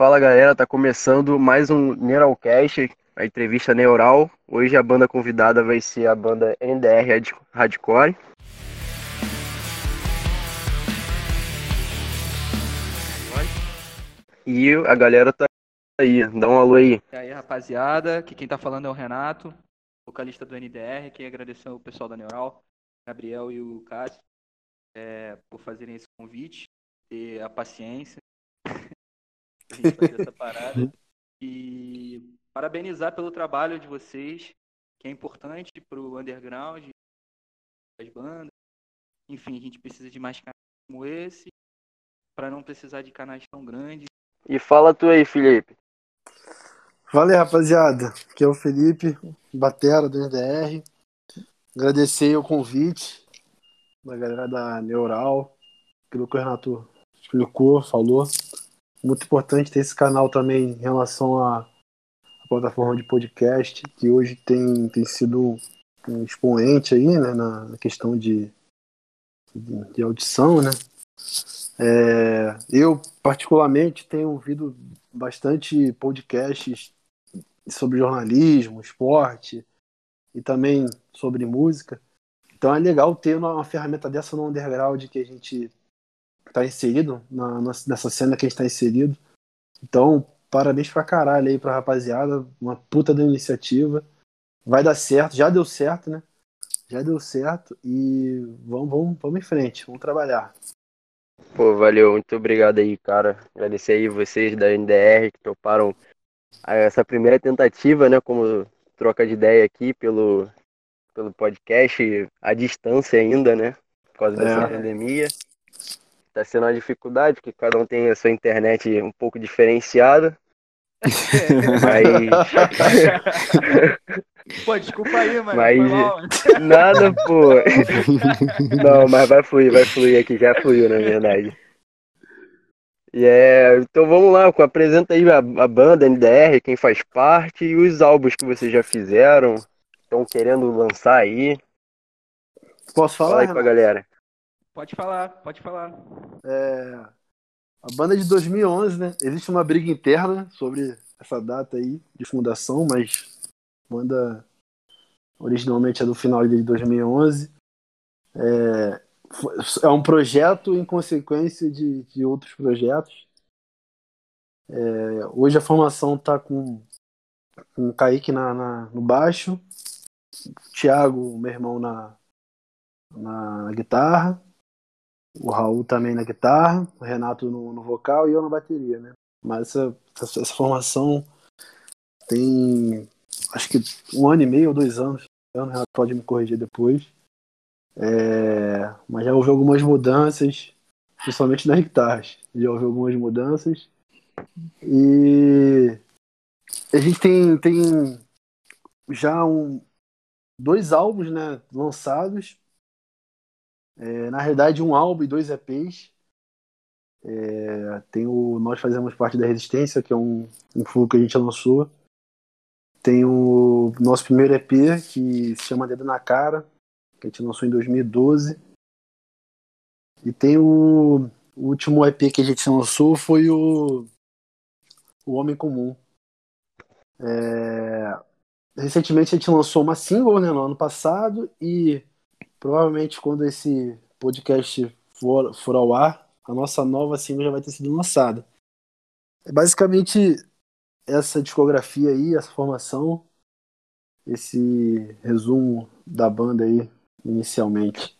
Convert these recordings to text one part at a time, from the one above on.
Fala galera, tá começando mais um Neuralcast, a entrevista Neural. Hoje a banda convidada vai ser a banda NDR Hardcore. E a galera tá aí, dá um alô aí. E aí rapaziada, aqui quem tá falando é o Renato, vocalista do NDR, queria agradecer ao pessoal da Neural, Gabriel e o Cássio, é, por fazerem esse convite, ter a paciência a gente fazer essa parada. E parabenizar pelo trabalho de vocês, que é importante para o underground, das bandas. Enfim, a gente precisa de mais canais como esse, para não precisar de canais tão grandes. E fala tu aí, Felipe. Valeu, rapaziada. Aqui é o Felipe, batera do NDR. Agradecer o convite da galera da Neural, pelo que o Renato explicou, falou. Muito importante ter esse canal também em relação à, à plataforma de podcast, que hoje tem, tem sido um expoente aí, né, na questão de, de, de audição, né. É, eu, particularmente, tenho ouvido bastante podcasts sobre jornalismo, esporte e também sobre música. Então é legal ter uma, uma ferramenta dessa no underground que a gente está inserido, na, nessa cena que a gente está inserido. Então, parabéns pra caralho aí pra rapaziada. Uma puta da iniciativa. Vai dar certo, já deu certo, né? Já deu certo e vamos, vamos, vamos em frente, vamos trabalhar. Pô, valeu, muito obrigado aí, cara. Agradecer aí vocês da NDR que toparam essa primeira tentativa, né? Como troca de ideia aqui pelo, pelo podcast, à distância ainda, né? Por causa dessa é. pandemia tá sendo uma dificuldade, porque cada um tem a sua internet um pouco diferenciada. Mas. pô, desculpa aí, mano. Mas... Nada, pô. Não, mas vai fluir, vai fluir aqui, já fluiu, na verdade. E é, então vamos lá, apresenta aí a, a banda NDR, quem faz parte e os álbuns que vocês já fizeram, estão querendo lançar aí. Posso falar? Fala aí pra galera. Pode falar, pode falar. É, a banda de 2011, né? Existe uma briga interna sobre essa data aí de fundação, mas a banda originalmente é do final de 2011. É, é um projeto em consequência de, de outros projetos. É, hoje a formação está com, com o Kaique na, na, no baixo, o Thiago, meu irmão, na, na guitarra, o Raul também na guitarra, o Renato no, no vocal e eu na bateria, né? Mas essa, essa, essa, formação tem acho que um ano e meio ou dois anos. O Renato pode me corrigir depois. É, mas já houve algumas mudanças, principalmente nas guitarras. Já houve algumas mudanças. E a gente tem, tem já um, dois álbuns né, lançados é, na realidade, um álbum e dois EPs. É, tem o Nós Fazemos Parte da Resistência, que é um, um full que a gente lançou. Tem o nosso primeiro EP, que se chama Dedo na Cara, que a gente lançou em 2012. E tem o, o último EP que a gente lançou foi o, o Homem Comum. É, recentemente a gente lançou uma single né, no ano passado e Provavelmente quando esse podcast for, for ao ar, a nossa nova single já vai ter sido lançada. É basicamente essa discografia aí, essa formação, esse resumo da banda aí, inicialmente.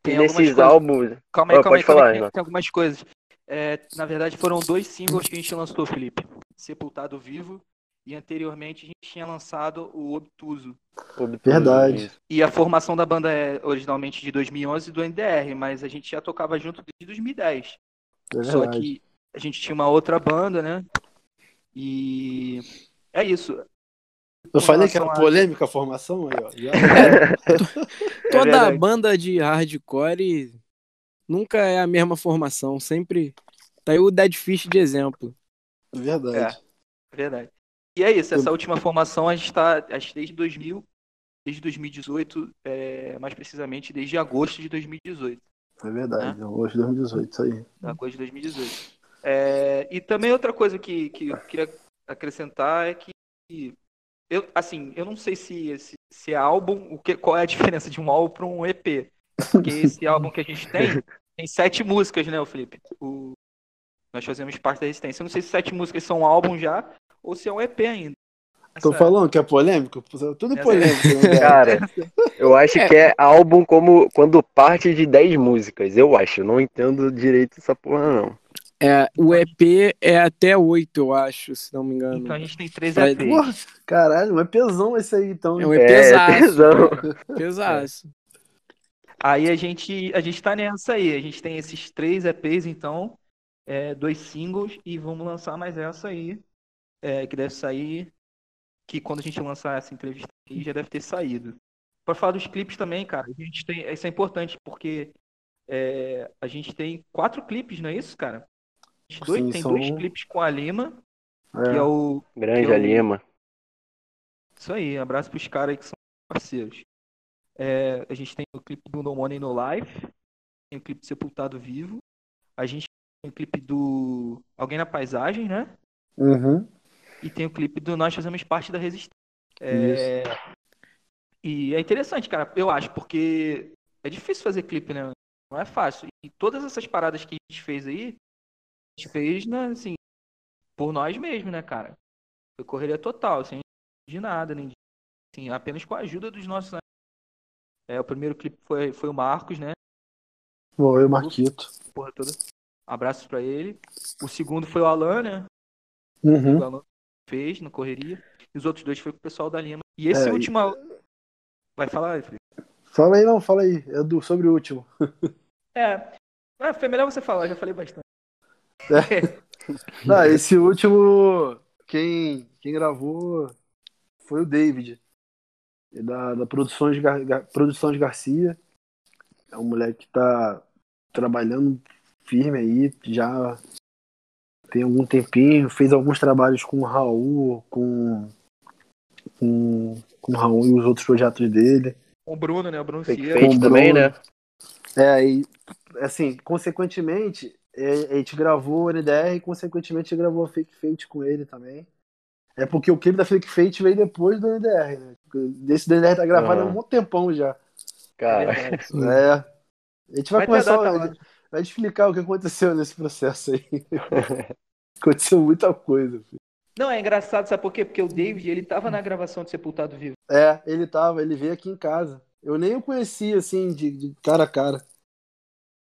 Tem nesses álbuns. Calma aí, oh, calma aí, falar, calma aí. Tem algumas coisas. É, na verdade, foram dois singles que a gente lançou, Felipe. Sepultado Vivo e anteriormente a gente tinha lançado o Obtuso. Obtuso. Verdade. E a formação da banda é originalmente de 2011 do NDR, mas a gente já tocava junto desde 2010. É Só que a gente tinha uma outra banda, né? E é isso. Eu falei que era a... polêmica a formação aí, ó. Toda é banda de hardcore nunca é a mesma formação, sempre tá aí o Dead Fish de exemplo. Verdade. É, verdade. E é isso, essa última formação a gente está desde 2000, desde 2018, é, mais precisamente desde agosto de 2018. É verdade, né? agosto de 2018, isso aí. Agosto de 2018. É, e também outra coisa que, que eu queria acrescentar é que eu, assim, eu não sei se, se, se é álbum, o que, qual é a diferença de um álbum para um EP. Porque esse álbum que a gente tem tem sete músicas, né, Felipe? O, nós fazemos parte da Resistência. Eu não sei se sete músicas são um álbum já ou se é um EP ainda. Tô Essa... falando que é polêmico? Tudo polêmico. Né? Cara, eu acho é. que é álbum como quando parte de dez músicas. Eu acho. Eu não entendo direito essa porra, não. É, o EP é até oito, eu acho, se não me engano. Então a gente tem três EPs. Porra, caralho, um EPzão esse aí, então. É um EPzaço. É, pesaço. Aí a gente, a gente tá nessa aí. A gente tem esses três EPs, então, é, dois singles, e vamos lançar mais essa aí, é, que deve sair que quando a gente lançar essa entrevista aqui já deve ter saído. Para falar dos clipes também, cara, a gente tem, isso é importante porque é, a gente tem quatro clipes, não é isso, cara? Dois, Sim, tem são... dois clipes com a Lima, é. que é o grande é o... Lima. Isso aí, abraço pros caras aí que são parceiros. É, a gente tem o clipe do No Money No Life, tem o clipe do Sepultado Vivo, a gente tem o clipe do Alguém na Paisagem, né? Uhum. E tem o clipe do Nós Fazemos Parte da Resistência. É... E é interessante, cara, eu acho, porque é difícil fazer clipe, né? Não é fácil. E todas essas paradas que a gente fez aí, a gente fez, né, assim, por nós mesmos, né, cara? Foi correria total, sem de nada, nem de, assim, apenas com a ajuda dos nossos. É, o primeiro clipe foi, foi o Marcos, né? Foi o Marquito. Porra toda. Abraços pra ele. O segundo foi o Alan, né? Uhum. O Alan fez na correria. E os outros dois foi com o pessoal da Lima. E esse é, último. E... Vai falar, Felipe? Fala aí, não, fala aí. É do, sobre o último. é. Ah, foi melhor você falar, já falei bastante. É. não, esse último. Quem, quem gravou foi o David. Da, da Produções, Gar, Produções Garcia. É um moleque que tá trabalhando firme aí, já tem algum tempinho, fez alguns trabalhos com o Raul, com, com, com o Raul e os outros projetos dele. Com o Bruno, né? O Bruno Fake Fate também, né? É, e assim, consequentemente, é, a gente gravou o NDR e consequentemente a gente gravou a Fake Fate com ele também. É porque o clipe da Fake Fate veio depois do NDR, né? Desse do NDR tá gravado há um tempão já. Cara. É. A gente vai, vai começar. A, vai explicar o que aconteceu nesse processo aí. Aconteceu muita coisa. Filho. Não, é engraçado, sabe por quê? Porque o David, ele tava na gravação de Sepultado Vivo. É, ele tava, ele veio aqui em casa. Eu nem o conhecia, assim, de, de cara a cara.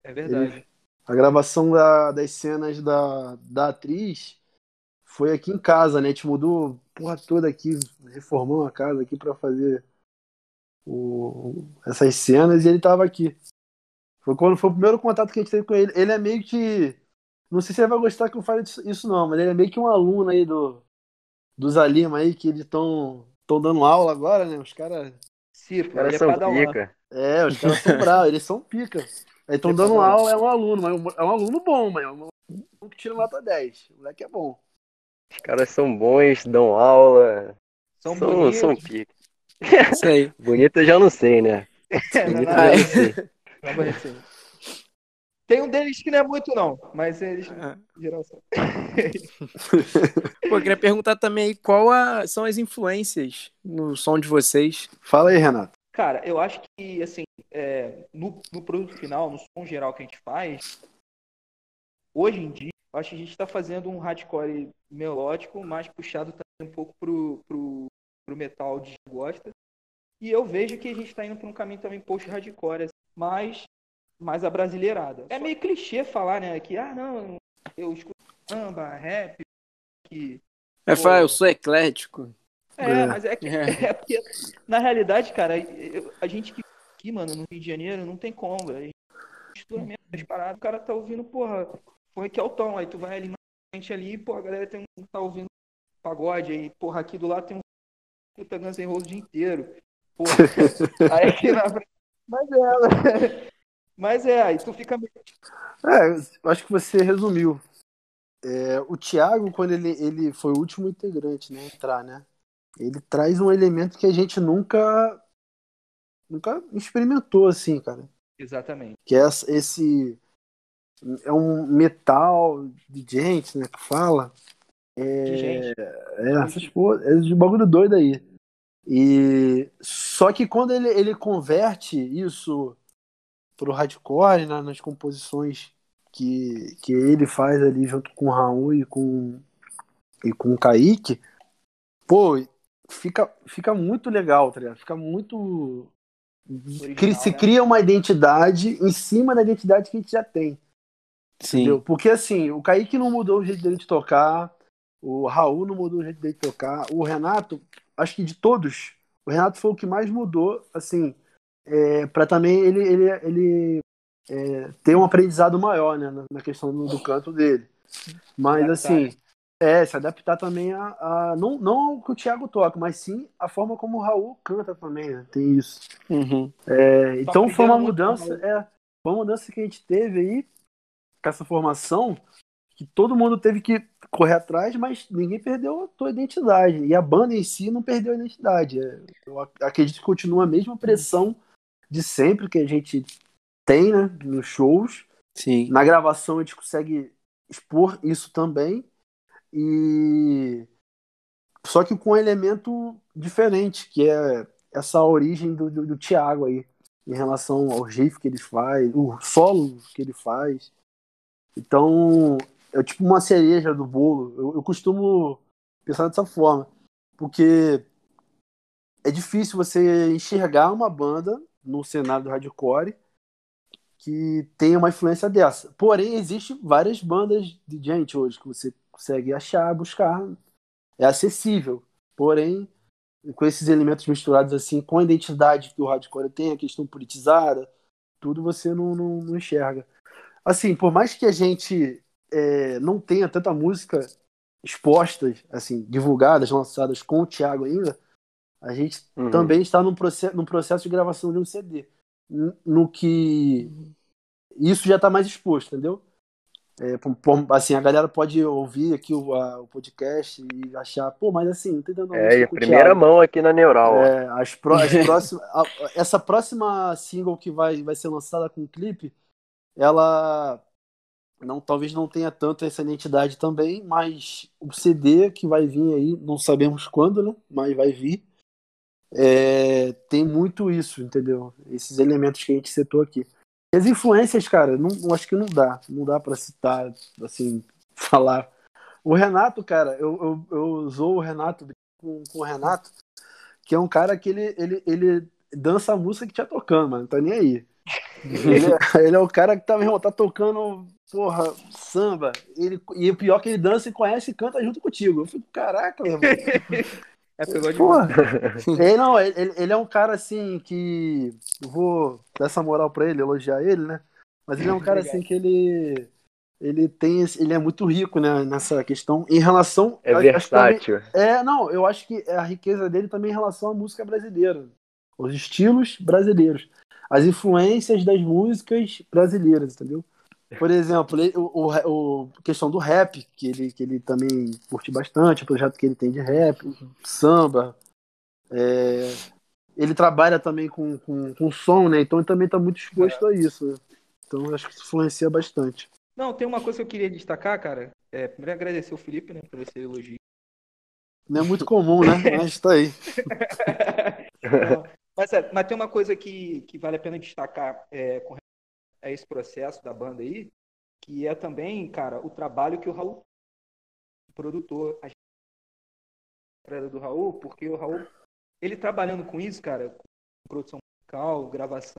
É verdade. Ele, a gravação da, das cenas da, da atriz foi aqui em casa, né? A gente mudou porra toda aqui, reformou a casa aqui para fazer o, essas cenas e ele tava aqui. Foi quando foi o primeiro contato que a gente teve com ele. Ele é meio que não sei se ele vai gostar que eu fale isso, não, mas ele é meio que um aluno aí do, dos Alima aí, que eles estão dando aula agora, né? Os caras. Sim, os caras é são pica. É, os caras são bravos, eles são pica. Aí estão dando aula, é um aluno, mas é um aluno bom, mas é um aluno que tira nota 10. O moleque é bom. Os caras são bons, dão aula. São, são bonitos. São pica. Isso aí. Bonito eu já não sei, né? É, Bonito eu já não sei. Não tem um deles que não é muito, não, mas eles é. geral são. Pô, eu queria perguntar também qual a, são as influências no som de vocês. Fala aí, Renato. Cara, eu acho que, assim, é, no, no, produto final, no som geral que a gente faz, hoje em dia, eu acho que a gente está fazendo um hardcore melódico, mais puxado também um pouco pro, pro, pro metal de gosta. E eu vejo que a gente está indo para um caminho também post-hardcore, assim, mas mais abrasileirada. É meio clichê falar, né? Que, ah, não, eu escuto samba, rap, que. É, pô... eu sou eclético. É, é. mas é, que, é. é porque, na realidade, cara, eu, a gente que aqui, mano, no Rio de Janeiro, não tem como, velho. mesmo as paradas, o cara tá ouvindo, porra, põe aqui é o tom, aí tu vai ali na frente ali, porra, a galera tem um, tá ouvindo pagode, aí, porra, aqui do lado tem um puta Guns N' Roses o dia inteiro. Porra, aí aqui na frente. Mas é, mas é, aí tu fica meio. É, acho que você resumiu. É, o Thiago, quando ele, ele foi o último integrante, né, entrar, né? Ele traz um elemento que a gente nunca nunca experimentou assim, cara. Exatamente. Que é esse é um metal de gente, né, que fala. É, De gente. é essas porra, é de bagulho doido aí. E só que quando ele, ele converte isso pro hardcore, né, nas composições que, que ele faz ali junto com o Raul e com e com o Kaique, pô, fica, fica muito legal, tá ligado? Fica muito cri- se né? cria uma identidade em cima da identidade que a gente já tem. Entendeu? Sim. Porque assim, o Kaique não mudou o jeito dele de tocar, o Raul não mudou o jeito dele de tocar, o Renato, acho que de todos, o Renato foi o que mais mudou, assim, é, para também ele, ele, ele é, ter um aprendizado maior, né, na, questão do, do canto dele. Mas assim, é, se adaptar também a, a- não, não ao que o Thiago toca, mas sim a forma como o Raul canta também, né? Tem isso. Uhum. É, então foi uma o mudança, é, foi uma mudança que a gente teve aí com essa formação que todo mundo teve que correr atrás, mas ninguém perdeu a sua identidade. E a banda em si não perdeu a identidade. Eu ac- acredito que continua a mesma pressão de sempre que a gente tem, né, nos shows. Sim. Na gravação a gente consegue expor isso também. E só que com um elemento diferente, que é essa origem do, do, do Thiago aí, em relação ao riff que ele faz, o solo que ele faz. Então, é tipo uma cereja do bolo. Eu, eu costumo pensar dessa forma, porque é difícil você enxergar uma banda no cenário do hardcore que tenha uma influência dessa. Porém, existem várias bandas de gente hoje que você consegue achar, buscar. É acessível. Porém, com esses elementos misturados assim, com a identidade que o hardcore tem, a questão politizada, tudo você não, não, não enxerga. Assim, por mais que a gente é, não tenha tanta música expostas, assim, divulgadas, lançadas com o Thiago ainda, a gente Uhum. também está num, proce num processo de gravação de um CD. No que isso já está mais exposto, entendeu? É, assim, a galera pode ouvir aqui o, a- o podcast e achar, pô, mas assim, não tem dando É, e a primeira mão aqui na Neural. é, as pró- as próximas, a- essa próxima single que vai, vai ser lançada com o clipe, ela não, talvez não tenha tanto essa identidade também, mas o CD que vai vir aí, não sabemos quando, né? Mas vai vir. é, tem muito isso, entendeu? Esses elementos que a gente citou aqui. E as influências, cara, não, acho que não dá. Não dá pra citar, assim, falar. O Renato, cara, eu, eu, eu usou o Renato com, com o Renato, que é um cara que ele, ele, ele dança a música que tá tocando, mano. Não tá nem aí. Ele, é- ele é o cara que tá, meu irmão, tá tocando, porra, samba. Ele, e o pior é que ele dança e conhece e canta junto contigo. Eu fico, caraca, meu irmão. É, pegou de Porra. Ele, não, ele, ele- é um cara assim que. Eu vou dar essa moral pra ele, elogiar ele, né? Mas ele é um cara assim que ele. Ele tem. esse- Ele é muito rico, né? Nessa questão. Em relação. É a- que também- versátil. é, não, eu acho que a riqueza dele também em relação à música brasileira. Os estilos brasileiros. As influências das músicas brasileiras, entendeu? Por exemplo, o, o, o- questão do rap, que ele, que ele também curte bastante, o projeto que ele tem de rap, samba. é, ele trabalha também com, com, com som, né? Então ele também está muito exposto a isso. né? Então acho que isso influencia bastante. Não, tem uma coisa que eu queria destacar, cara. É, primeiro agradecer o Felipe, né, por esse elogio. Não é muito comum, né? Mas tá aí. Não, mas, é, mas tem uma coisa que, que vale a pena destacar é, com a esse processo da banda aí, que é também, cara, o trabalho que o Raul, o produtor, a estrada do Raul, porque o Raul, ele trabalhando com isso, cara, com produção musical, gravação,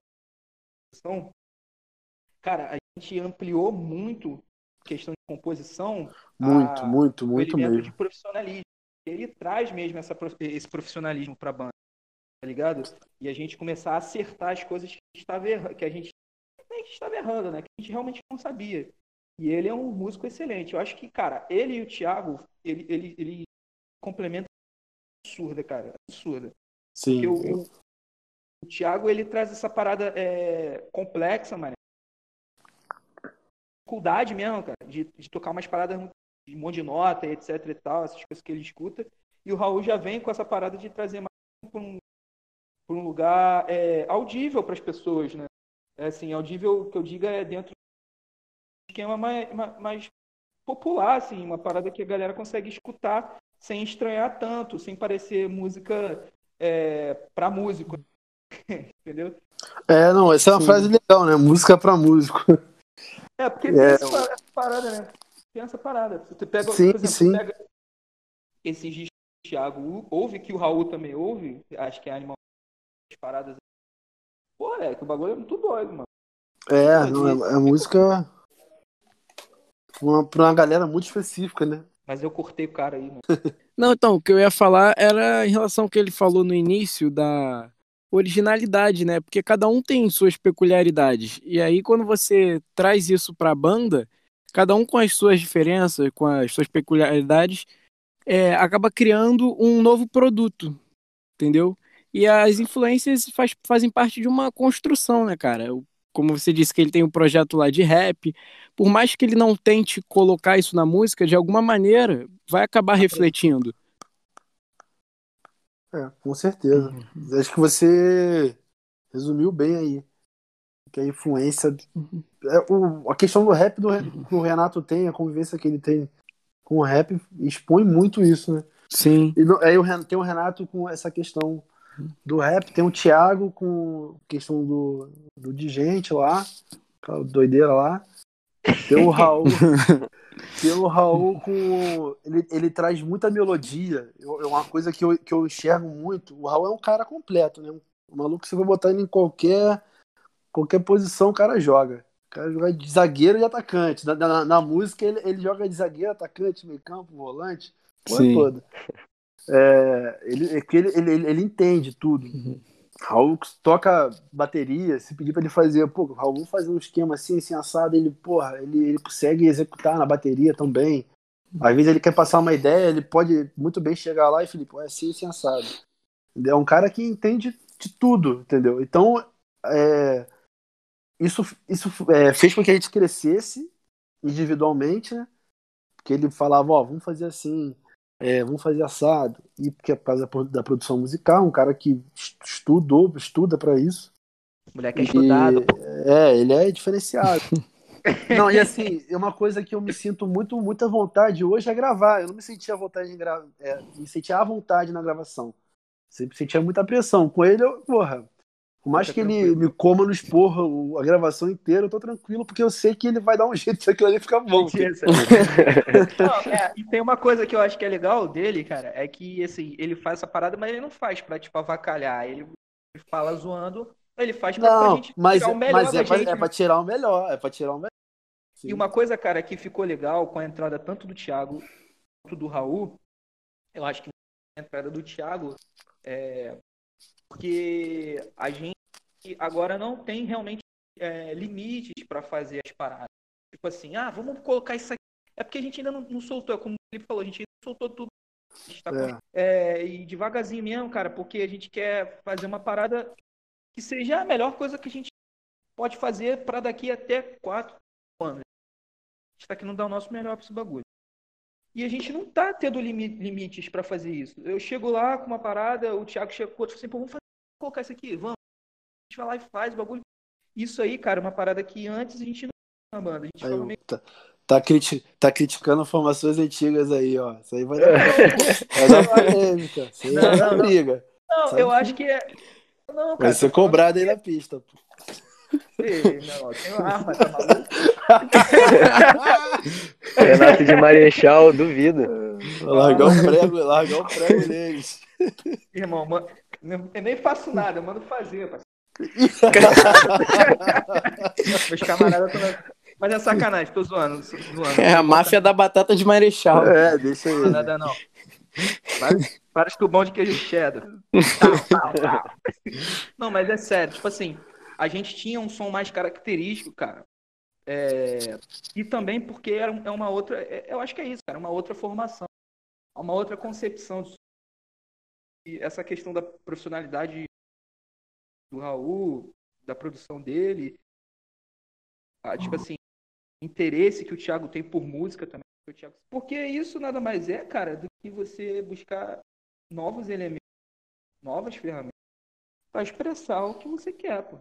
cara, a gente ampliou muito a questão de composição, Muito, a- muito, muito mesmo. de profissionalismo. Ele traz mesmo essa, esse profissionalismo para a banda, tá ligado? E a gente começar a acertar as coisas que a gente estava errando, que a gente nem que estava errando, né? Que a gente realmente não sabia. E ele é um músico excelente. Eu acho que, cara, ele e o Thiago, ele, ele, ele complementam absurda, cara, absurda. Sim. Porque o, o, Thiago, ele traz essa parada é, complexa, mano. Dificuldade mesmo, cara, de, de tocar umas paradas de um monte de nota, etc e tal, essas coisas que ele escuta. E o Raul já vem com essa parada de trazer mais um, pra um lugar é, audível para as pessoas, né? É, assim, audível, que eu diga, é dentro esquema mais, mais popular, assim, uma parada que a galera consegue escutar sem estranhar tanto, sem parecer música é, para músico. Entendeu? É, não, essa é uma Sim. frase legal, né? Música para músico. É, porque é. tem essa parada, né? Tem essa parada. Você pega, sim, por exemplo, sim. pega esses discos do Thiago ouve, que o Raul também ouve, acho que é Animal paradas. Pô, é, que o bagulho é muito doido, mano. É, não, é, é música uma, pra uma galera muito específica, né? Mas eu cortei o cara aí, mano. Não, então, o que eu ia falar era em relação ao que ele falou no início da originalidade, né? Porque cada um tem suas peculiaridades. E aí, quando você traz isso pra banda, cada um com as suas diferenças, com as suas peculiaridades, é, acaba criando um novo produto, entendeu? E as influências faz, fazem parte de uma construção, né, cara? Como você disse que ele tem um projeto lá de rap, por mais que ele não tente colocar isso na música, de alguma maneira vai acabar refletindo. É, com certeza. Uhum. Acho que você resumiu bem aí. Que a influência. Uhum. É, o, a questão do rap do, que o Renato tem, a convivência que ele tem com o rap, expõe muito isso, né? Sim. E aí o, tem o Renato com essa questão do rap, tem o Thiago com questão do, do Digente lá, doideira lá. Tem o Raul. tem o Raul com. Ele, ele traz muita melodia. É uma coisa que eu, que eu enxergo muito. O Raul é um cara completo, né? O maluco, você vai botar ele em qualquer, qualquer posição, o cara joga. O cara joga de zagueiro e atacante. Na, na, na música, ele, ele joga de zagueiro, atacante, meio campo, volante, porra toda. É, ele, é ele, ele, ele, entende tudo. Uhum. Raul toca bateria, se pedir pra ele fazer, pô, Raul, vamos fazer um esquema assim, assim, assado, ele, porra, ele, ele consegue executar na bateria também. Às vezes ele quer passar uma ideia, ele pode muito bem chegar lá e Felipe, é assim, assim, assado. É um cara que entende de tudo, entendeu? Então, é, isso, isso é, fez com que a gente crescesse individualmente, né? Porque ele falava, ó, vamos fazer assim, é, vamos fazer assado. E porque é por causa da produção musical, um cara que estudou, estuda para isso. Moleque é estudado. É, ele é diferenciado. não, e assim, é uma coisa que eu me sinto muito, muita vontade hoje é gravar. Eu não me sentia à vontade de gravar, é, me sentia à vontade na gravação. Sempre sentia muita pressão. Com ele, eu, porra, por mais que ele me coma no esporro a gravação inteira, eu tô tranquilo, porque eu sei que ele vai dar um jeito de aquilo ali ficar bom. não, é, e tem uma coisa que eu acho que é legal dele, cara, é que assim, ele faz essa parada, mas ele não faz pra, tipo, avacalhar. Ele fala zoando, ele faz pra, não, pra gente mas, tirar o melhor mas é, pra, gente, é pra tirar o melhor, é pra tirar o melhor. Sim. E uma coisa, cara, que ficou legal com a entrada tanto do Thiago quanto do Raul, eu acho que a entrada do Thiago é porque a gente agora não tem realmente é, limites para fazer as paradas. Tipo assim, ah, vamos colocar isso aqui. É porque a gente ainda não, não soltou, é como ele falou, a gente ainda não soltou tudo. Tá é. Com... É, e devagarzinho mesmo, cara, porque a gente quer fazer uma parada que seja a melhor coisa que a gente pode fazer para daqui até quatro anos. A gente tá querendo dar o nosso melhor para esse bagulho. E a gente não tá tendo limites para fazer isso. Eu chego lá com uma parada, o Thiago chega com outro assim, pô, vamos fazer, colocar isso aqui, vamos gente vai lá e faz o bagulho. Isso aí, cara, é uma parada que antes a gente não na banda. A gente aí, meio... tá, tá, criti tá, criticando formações antigas aí, ó. Isso aí vai dar, vai dar polêmica. Isso aí não, vai dar briga. Não, Sabe eu acho que é. Não, cara, vai ser cobrado aí na pista, pô. Não, tem uma arma, tá maluco? Renato de Marechal, duvido. Largar o prego, largar o prego neles. Irmão, mano, eu nem faço nada, eu mando fazer, parceiro. Meus camaradas estão. Mas é sacanagem, tô zoando, zoando. É a máfia da batata de Marechal. É, deixa aí. Não, nada não. Vários, vários tubão de queijo cheddar. Não, mas é sério, tipo assim, a gente tinha um som mais característico, cara. É, e também porque era é uma outra, é, eu acho que é isso, cara, uma outra formação, uma outra concepção. E essa questão da profissionalidade do Raul, da produção dele. Ah, tipo assim, interesse que o Thiago tem por música também. Porque isso nada mais é, cara, do que você buscar novos elementos, novas ferramentas para expressar o que você quer, pô.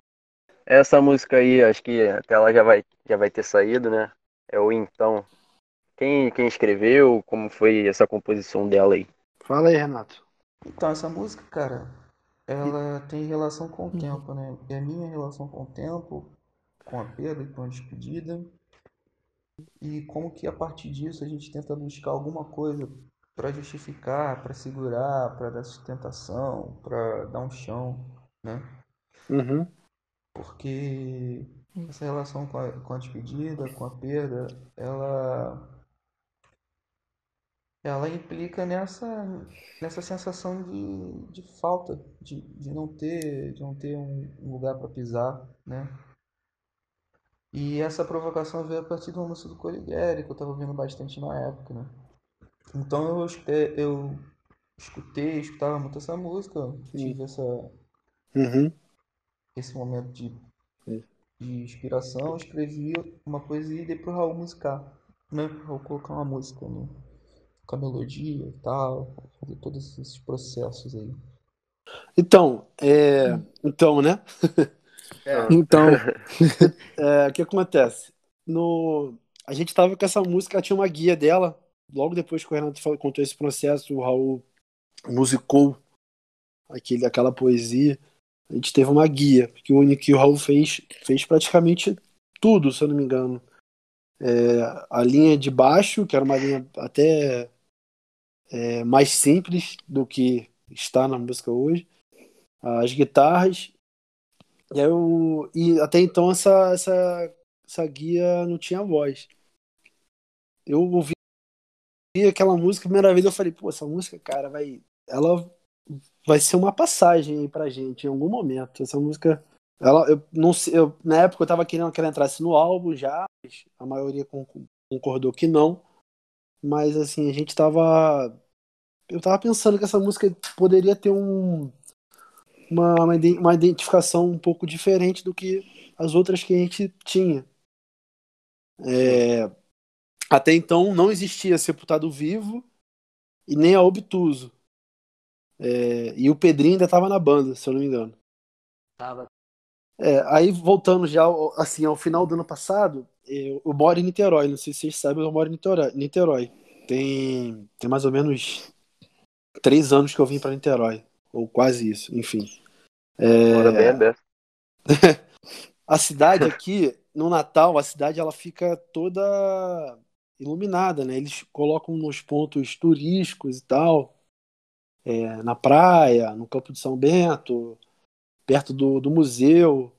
Essa música aí, acho que até ela já vai, já vai ter saído, né? É o Então. Quem, quem escreveu? Como foi essa composição dela aí? Fala aí, Renato. Então, essa música, cara, ela tem relação com o tempo, né? E a minha relação com o tempo, com a perda e com a despedida. E como que a partir disso a gente tenta buscar alguma coisa para justificar, para segurar, para dar sustentação, para dar um chão, né? Uhum. Porque essa relação com a, com a despedida, com a perda, ela ela implica nessa nessa sensação de, de falta, de, de não ter de não ter um, um lugar para pisar, né? E essa provocação veio a partir do música do Coligueri, que eu estava ouvindo bastante na época, né? Então eu, eu escutei, escutava muito essa música, tive essa, Uhum. Esse momento de, Sim. de inspiração, escrevi uma poesia e dei pro Raul musicar, né? Raul colocar uma música né? com a melodia e tal, fazer todos esses processos aí. Então, é... então, né? Então, É, o que acontece? No... A gente tava com essa música, tinha uma guia dela. Logo depois que o Renato falou, contou esse processo, o Raul musicou aquele, aquela poesia. A gente teve uma guia, que o, o Raul fez, fez praticamente tudo, se eu não me engano. É, a linha de baixo, que era uma linha até é, mais simples do que está na música hoje. As guitarras e, eu, e até então essa, essa, essa guia não tinha voz. Eu ouvi aquela música, primeira vez eu falei, pô, essa música, cara, vai. Ela vai ser uma passagem aí pra gente em algum momento. Essa música. Ela, eu não eu, na época eu tava querendo que ela entrasse no álbum já, mas a maioria con- concordou que não. Mas assim, a gente tava. Eu tava pensando que essa música poderia ter um uma, uma identificação um pouco diferente do que as outras que a gente tinha. É, até então não existia Sepultado Vivo e nem a Obtuso. É, e o Pedrinho ainda estava na banda, se eu não me engano. Tava. É, aí voltando já ao- assim ao final do ano passado, eu, eu moro em Niterói, não sei se vocês sabem, eu moro em Niterói. Niterói. Tem, tem mais ou menos três anos que eu vim para Niterói, ou quase isso, enfim. É, Bora bem aberto. a cidade aqui, no Natal, a cidade ela fica toda iluminada, né? Eles colocam nos pontos turísticos e tal, é, na praia, no Campo de São Bento, perto do, do museu,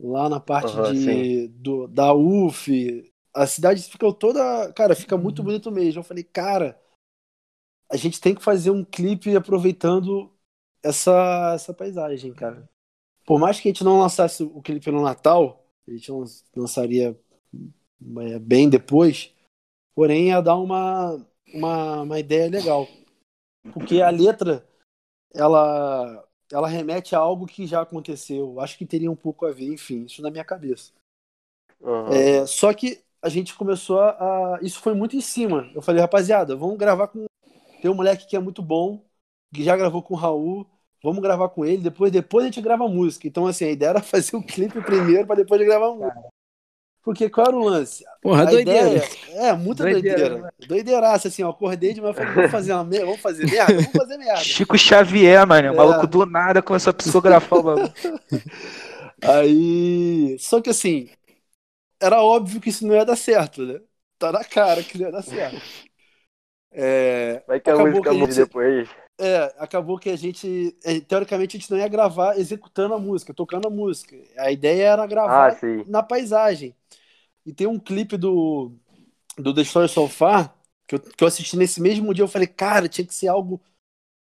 lá na parte Aham, de, do, da UF. A cidade fica toda. Cara, fica muito bonito mesmo. Eu falei, cara, a gente tem que fazer um clipe aproveitando essa, essa paisagem, cara. Por mais que a gente não lançasse o clipe no Natal, a gente lan- lançaria é, bem depois, porém ia dar uma, uma, uma ideia legal. Porque a letra, ela, ela remete a algo que já aconteceu. Acho que teria um pouco a ver, enfim, isso na minha cabeça. Aham. É, só que a gente começou a, a- Isso foi muito em cima. Eu falei, rapaziada, vamos gravar com. Tem um moleque que é muito bom, que já gravou com o Raul. Vamos gravar com ele, depois, depois a gente grava a música. Então, assim, a ideia era fazer o clipe primeiro para depois gravar a música. Porque qual era o lance? porra, a doideira. ideia é muita Doideira, doideira. Doideiraça, assim, ó. Acordei de manhã e falei, vamos fazer uma merda, vamos fazer merda, vamos fazer merda. Chico Xavier, mano. O É. maluco do nada começou a psicografar o bagulho. Aí. Só que assim, era óbvio que isso não ia dar certo, né? Tá na cara que não ia dar certo. É, Vai que a acabou música que a muda gente- depois. é, acabou que a gente. é, Teoricamente, a gente não ia gravar executando a música, tocando a música. A ideia era gravar Ah, na paisagem. E tem um clipe do, do The Story So Far que eu, que eu assisti nesse mesmo dia. Eu falei, cara, tinha que ser algo,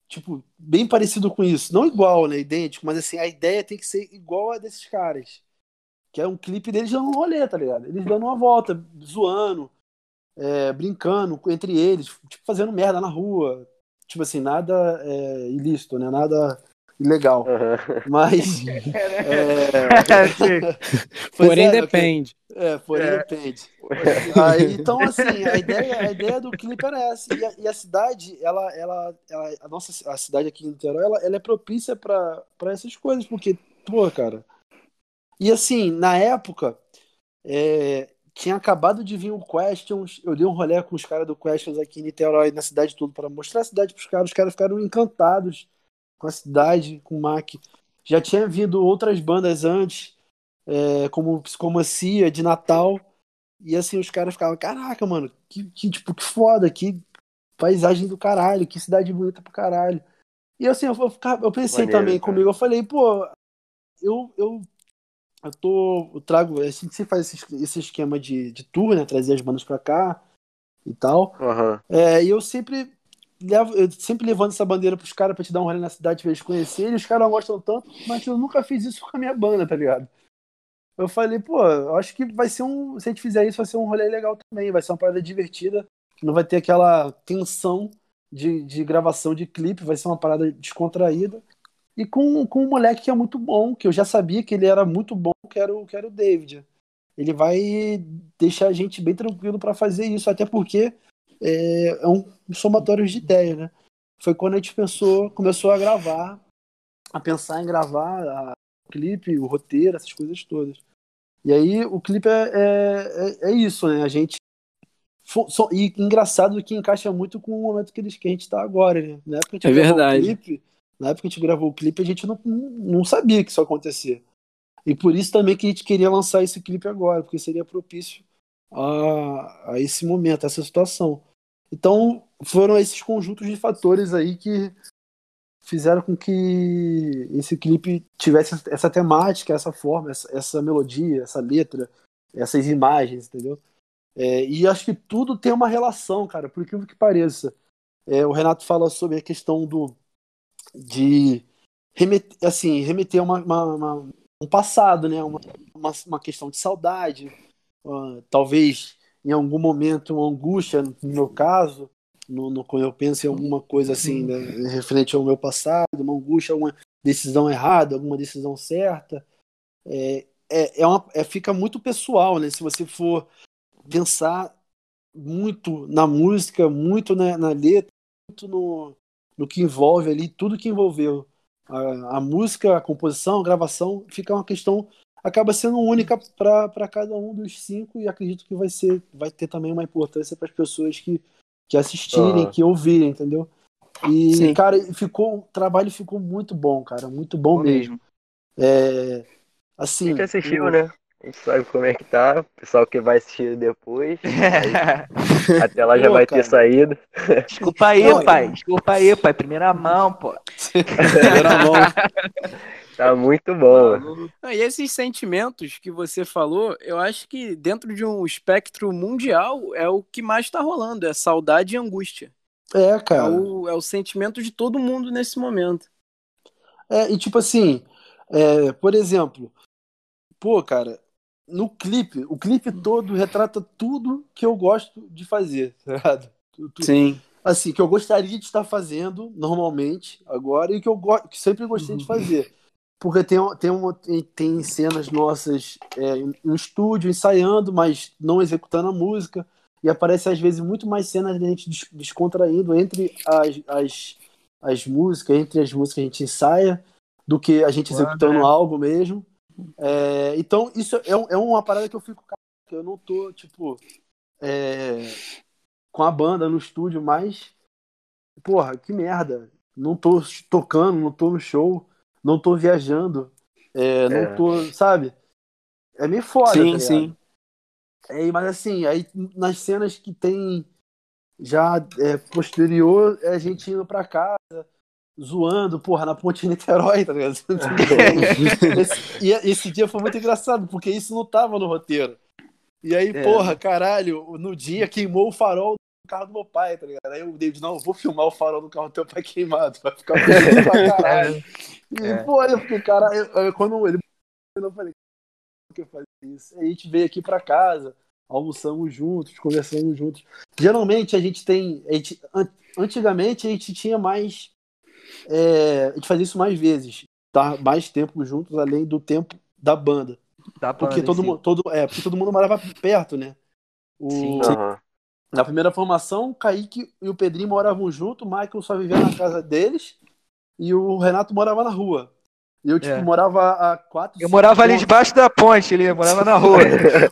tipo, bem parecido com isso. Não igual, né? Idêntico, mas assim, a ideia tem que ser igual a desses caras. Que é um clipe deles dando um rolê, tá ligado? Eles dando uma volta, zoando, é, brincando entre eles, tipo, fazendo merda na rua. Tipo assim, nada é, ilícito, né? Nada ilegal. Aham. Mas. é, pois Porém, é, né, depende. é, porém É. depende. Aí, então, assim, a ideia, a ideia do clipe era essa. E a, e a cidade, ela, ela, ela- a nossa a cidade aqui em Niterói, ela, ela é propícia pra pra essas coisas, porque, pô, cara. E assim, na época, é, tinha acabado de vir o Questions, eu dei um rolê com os caras do Questions aqui em Niterói, na cidade toda, para mostrar a cidade pros caras. Os caras ficaram encantados com a cidade, com o Mac. Já tinha vindo outras bandas antes, é, como Psicomacia, de Natal. E assim, os caras ficavam, caraca, mano, que, que, tipo, que foda, que paisagem do caralho, que cidade bonita pro caralho. E assim, eu, eu pensei Maneiro, também cara. comigo, eu falei, pô, eu, eu, eu tô. Eu trago. Assim que você faz esse, esse esquema de, de tour, né? Trazer as bandas pra cá e tal. Aham. É, e eu sempre levo, eu sempre levando essa bandeira pros caras pra te dar um rolê na cidade pra eles conhecerem, os caras não gostam tanto, mas eu nunca fiz isso com a minha banda, tá ligado? Eu falei, pô, eu acho que vai ser um. Se a gente fizer isso, vai ser um rolê legal também, vai ser uma parada divertida, não vai ter aquela tensão de, de gravação de clipe, vai ser uma parada descontraída. E com, com um moleque que é muito bom, que eu já sabia que ele era muito bom, que era o, que era o David. Ele vai deixar a gente bem tranquilo pra fazer isso, até porque é, é um somatório de ideia, né? Foi quando a gente pensou, começou a gravar, a pensar em gravar a- o clipe, o roteiro, essas coisas todas. E aí o clipe é, é, é- é isso, né? A gente. so- E engraçado que encaixa muito com o momento que, eles, que a gente tá agora, né? Na época que a É gente gravou verdade. o clipe, na época que a gente gravou o clipe, a gente não, não sabia que isso ia acontecer. E por isso também que a gente queria lançar esse clipe agora, porque seria propício a, a esse momento, a essa situação. Então, foram esses conjuntos de fatores aí que fizeram com que esse clipe tivesse essa temática, essa forma, essa, essa melodia, essa letra, essas imagens, entendeu? É, e acho que tudo tem uma relação, cara, por incrível que pareça. É, o Renato fala sobre a questão do de remeter, assim, remeter uma, uma- uma- um passado, né? Uma, uma, uma questão de saudade, ah, talvez em algum momento uma angústia, no meu caso, no, no- quando eu penso em alguma coisa assim, né, referente ao meu passado, uma angústia, alguma decisão errada, alguma decisão certa, é, é, é uma, é- fica muito pessoal, né? Se você for pensar muito na música, muito na, na letra, muito no, no que envolve ali, tudo que envolveu a, a música, a composição, a gravação, fica uma questão acaba sendo única para cada um dos cinco e acredito que vai ser vai ter também uma importância para as pessoas que, que assistirem, Aham. que ouvirem, entendeu? E Sim. cara, ficou o trabalho ficou muito bom, cara, muito bom Bom mesmo. mesmo. É, A assim, gente assistiu, o- né? A gente sabe como é que tá. O pessoal que vai assistir depois. aí até lá já Pô, vai cara. ter saído. Desculpa aí, Não, pai. Desculpa aí, pai. Primeira mão, pô. Primeira mão. Tá muito bom. Ah, E esses sentimentos que você falou, eu acho que dentro de um espectro mundial é o que mais tá rolando, é saudade e angústia. É, É cara. o, é o sentimento de todo mundo nesse momento. É, e tipo assim, é, por exemplo, pô, cara, no clipe, o clipe todo retrata tudo que eu gosto de fazer, tá Sim. Assim, que eu gostaria de estar fazendo normalmente agora e que eu go que sempre gostei de fazer. Porque tem, tem, uma, tem, cenas nossas é, no estúdio, ensaiando, mas não executando a música. E aparece às vezes muito mais cenas da gente des- descontraindo entre as, as, as músicas, entre as músicas que a gente ensaia, do que a gente executando né? algo mesmo. É, então, isso é, é uma parada que eu fico. Eu não tô, tipo, é, com a banda no estúdio, mas. Porra, que merda. Não tô tocando, não tô no show, não tô viajando, é, não É. tô. Sabe? É meio foda, tá sim, ligado? sim. É, mas assim, aí nas cenas que tem já é, posterior, é a gente indo pra casa, zoando, porra, na ponte de Niterói, tá ligado? esse, e esse dia foi muito engraçado, porque isso não tava no roteiro. E aí, É. porra, caralho, no dia queimou o farol carro do meu pai, tá ligado? Aí o David, não, eu vou filmar o farol do carro do teu pai queimado, vai ficar bonito pra caralho. E, É. pô, eu fiquei, cara, eu, eu- quando ele eu falei, por que eu fazer isso? Aí a gente veio aqui pra casa, almoçamos juntos, conversamos juntos. Geralmente a gente tem. A gente, an- antigamente a gente tinha mais. é, a gente fazia isso mais vezes. Tá? Mais tempo juntos, além do tempo da banda. Dá pra Porque todo, mundo, todo, é, porque todo mundo morava perto, né? O, Sim. Na primeira formação, o Kaique e o Pedrinho moravam junto, o Michael só vivia na casa deles e o Renato morava na rua. E eu, tipo, É. morava a quatro. Eu morava ali pontos. debaixo da ponte, ali, eu morava na rua.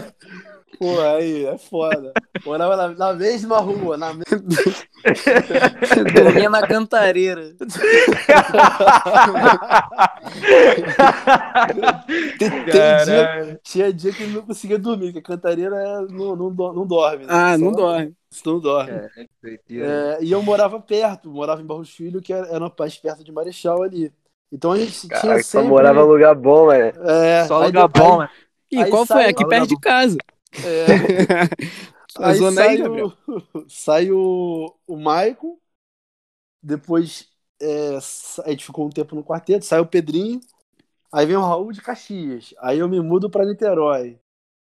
Pô, aí, é foda. Morava na, na mesma rua, na mesma. Dormia na cantareira. Tem, tem dia, tinha dia que ele não conseguia dormir, que a cantareira é- não, não, não dorme. né? Ah, Só- não dorme. Não dorme. É, e eu morava perto, morava em Barros Filho, que era, era mais perto de Marechal ali. Então a gente tinha Cara, só sempre. morava em lugar bom, mano. É, Só lugar depois- bom, né? Aí qual foi? Aqui perto de casa. É, aí aí, sai, Gabriel. o, sai o, o Maicon, depois é, a gente ficou um tempo no quarteto, sai o Pedrinho, aí vem o Raul de Caxias, aí eu me mudo pra Niterói.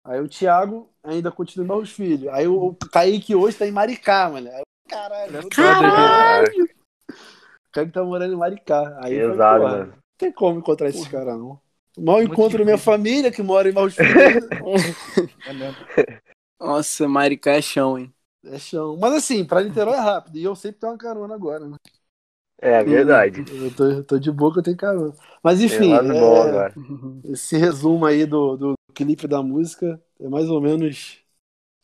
Aí o Thiago ainda continua em Barros Filho. Aí o, o Kaique hoje tá em Maricá, mano. Aí, caralho, Caralho! o Kaique tá morando em Maricá. Aí porra, mano. Não tem como encontrar esses caras, não. Mal encontro minha família que mora em Filho. É. Nossa, Maricá é chão, hein? É chão. Mas assim, pra Niterói é rápido. E eu sempre tenho uma carona agora, né? É verdade. Eu tô, eu tô de boa que eu tenho carona. Mas Tem enfim, é, bom agora. esse resumo aí do, do clipe da música é mais ou menos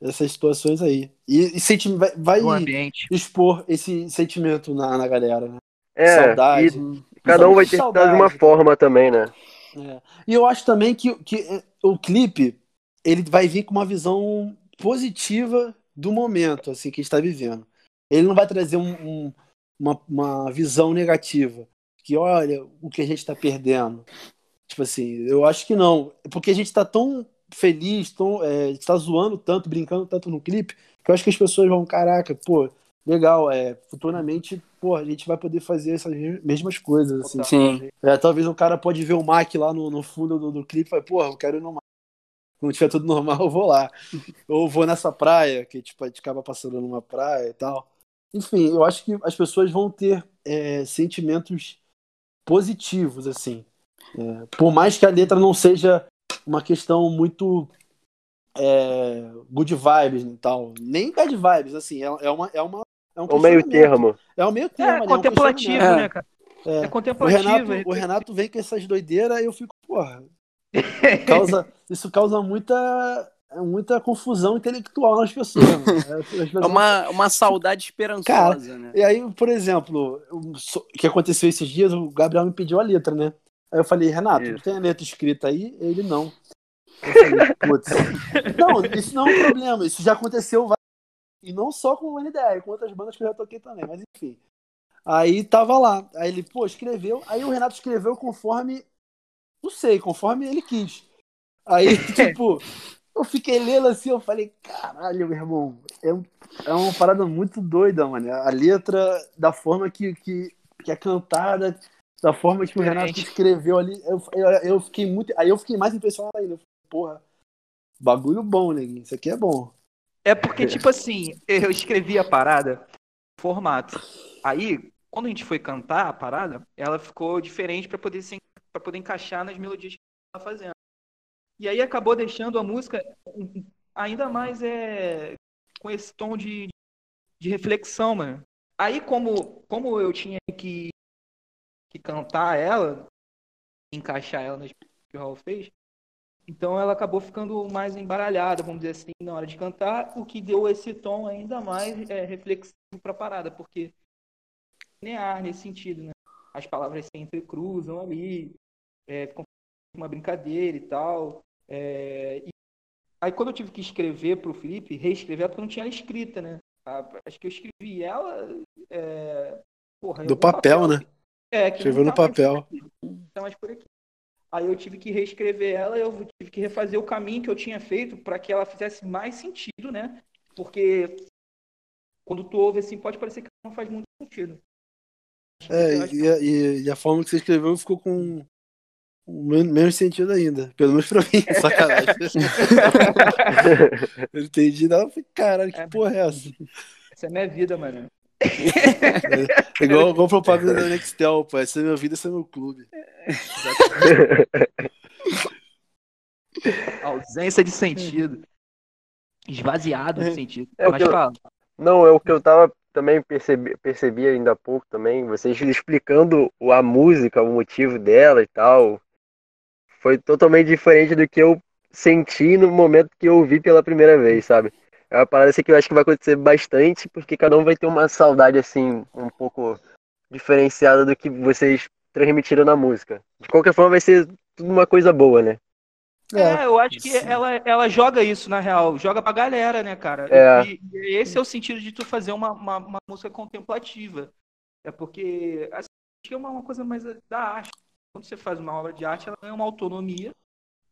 essas situações aí. E, e senti- vai, vai expor esse sentimento na, na galera, né? É, Saudade. e cada um vai ter que estar de uma Saudade. forma também, né? É. E eu acho também que, que é, o clipe ele vai vir com uma visão positiva do momento assim que está vivendo. Ele não vai trazer um- um- uma, uma visão negativa. Que olha o que a gente está perdendo. Tipo assim, eu acho que não. Porque a gente está tão feliz, tão, é, a gente tá zoando tanto, brincando tanto no clipe, que eu acho que as pessoas vão, caraca, pô, legal, é, futuramente, pô, a gente vai poder fazer essas mesmas coisas, assim. Sim. É, talvez o cara pode ver o Mac lá no, no fundo do, do clipe e falar, porra, eu quero ir no Mac. Quando tiver tudo normal, eu vou lá. Ou vou nessa praia, que tipo, a gente acaba passando numa praia e tal. Enfim, eu acho que as pessoas vão ter é, sentimentos positivos, assim. É, por mais que a letra não seja uma questão muito é, good vibes e tal. Nem bad vibes, assim. É, é uma, é é um O meio termo. É o meio termo. É ali, um contemplativo, questionamento. né, cara? É. É O contemplativo. Renato, é- o Renato vem com essas doideiras e eu fico, porra. Causa, isso causa muita, muita confusão intelectual nas pessoas. mano. É, as pessoas- É uma, uma saudade esperançosa, né? E aí, por exemplo, o o que aconteceu esses dias, o Gabriel me pediu a letra, né? Aí eu falei, Renato, Isso. tem a letra escrita aí? Ele não. Eu falei, putz. Não, isso não é um problema, isso já aconteceu várias E não só com o NDR, com outras bandas que eu já toquei também, mas enfim. Aí tava lá. Aí ele, pô, escreveu. Aí o Renato escreveu conforme. Não sei, conforme ele quis. Aí, tipo, eu fiquei lendo assim, eu falei, caralho, meu irmão, é, um- é uma parada muito doida, mano. A letra, da forma que, que, que é cantada, da forma que o Renato escreveu ali, eu, eu, eu fiquei muito. Aí eu fiquei mais impressionado ainda. Porra, bagulho bom, neguinho. Isso aqui é bom. É porque, tipo assim, eu escrevi a parada formato. Aí, quando a gente foi cantar a parada, ela ficou diferente pra poder se para poder encaixar nas melodias que a gente tava fazendo. E aí acabou deixando a música ainda mais é com esse tom de, de reflexão, mano. Aí como como eu tinha que que cantar ela, encaixar ela nas que o Raul fez, então ela acabou ficando mais embaralhada, vamos dizer assim, na hora de cantar, o que deu esse tom ainda mais é, reflexivo para a parada, porque linear nesse sentido, né? As palavras se entrecruzam ali, é, ficam uma brincadeira e tal. é, e aí quando eu tive que escrever para o Felipe, reescrever, ela, porque eu não tinha ela escrita, né? Acho que eu escrevi ela. é, porra, Do algum papel, né? É, que Escreveu não no tá papel. tá mais por aqui. Aí eu tive que reescrever ela, eu tive que refazer o caminho que eu tinha feito para que ela fizesse mais sentido, né? Porque quando tu ouve assim, pode parecer que não faz muito sentido. É, e, a- e- e a forma que você escreveu ficou com o menos sentido ainda. Pelo menos pra mim, sacanagem. eu entendi, não, eu falei, caralho, que É, porra é essa? Essa é minha vida, mano. É igual, igual propaganda da Nextel, pô. Essa é minha vida, esse é meu clube. Ausência de sentido. Esvaziado de sentido. É o Mas que eu- fala. Não, é o que eu tava também percebi, percebi ainda há pouco também, vocês explicando a música, o motivo dela e tal, foi totalmente diferente do que eu senti no momento que eu ouvi pela primeira vez, sabe? É uma parada assim que eu acho que vai acontecer bastante, porque cada um vai ter uma saudade assim, um pouco diferenciada do que vocês transmitiram na música. De qualquer forma, vai ser tudo uma coisa boa, né? É, eu acho que ela, ela joga isso, na real. Joga pra galera, né, cara? É. E, e esse é o sentido de tu fazer uma, uma, uma música contemplativa. É porque assim, acho que é uma, uma coisa mais da arte. Quando você faz uma obra de arte, ela ganha uma autonomia.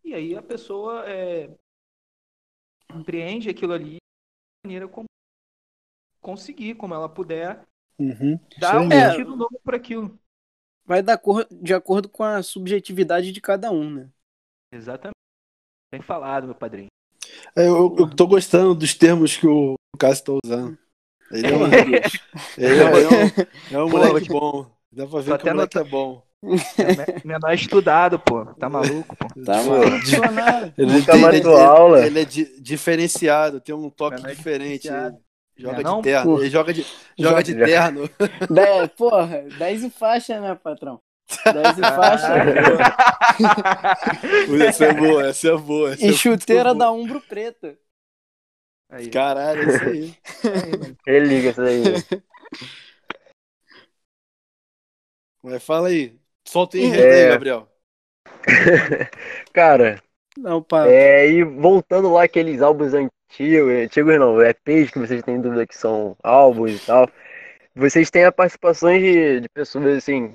E aí a pessoa é, compreende aquilo ali maneira como conseguir, como ela puder, Uhum. dar um aí. sentido novo para aquilo. Vai dar cor- de acordo com a subjetividade de cada um, né? Exatamente. Bem falado, meu padrinho. É, eu, eu tô gostando dos termos que o Cássio tá usando. Ele é, um, ele é, é um, é um moleque bom. Dá pra ver tô que o até moleque é bom. É menor estudado, pô. Tá maluco, pô. Tá di- Ele, Nunca mais ele- dou aula. ele é di- diferenciado, tem um toque Menor diferente. Ele joga Não é de não? terno. Ele joga de, joga de Joga- terno. Dez, porra, 10 e faixa, né, patrão? 10 e faixa. essa é boa, essa é boa. Essa e é chuteira muito da. Umbro preta. Aí. Caralho, é isso aí. Religa isso aí. Mas fala aí. Solta o É. aí, Gabriel. Cara, Não, pá. é, e voltando lá aqueles álbuns antigos, antigos não, EPs que vocês têm dúvida que são álbuns e tal, vocês têm a participação de, de pessoas assim,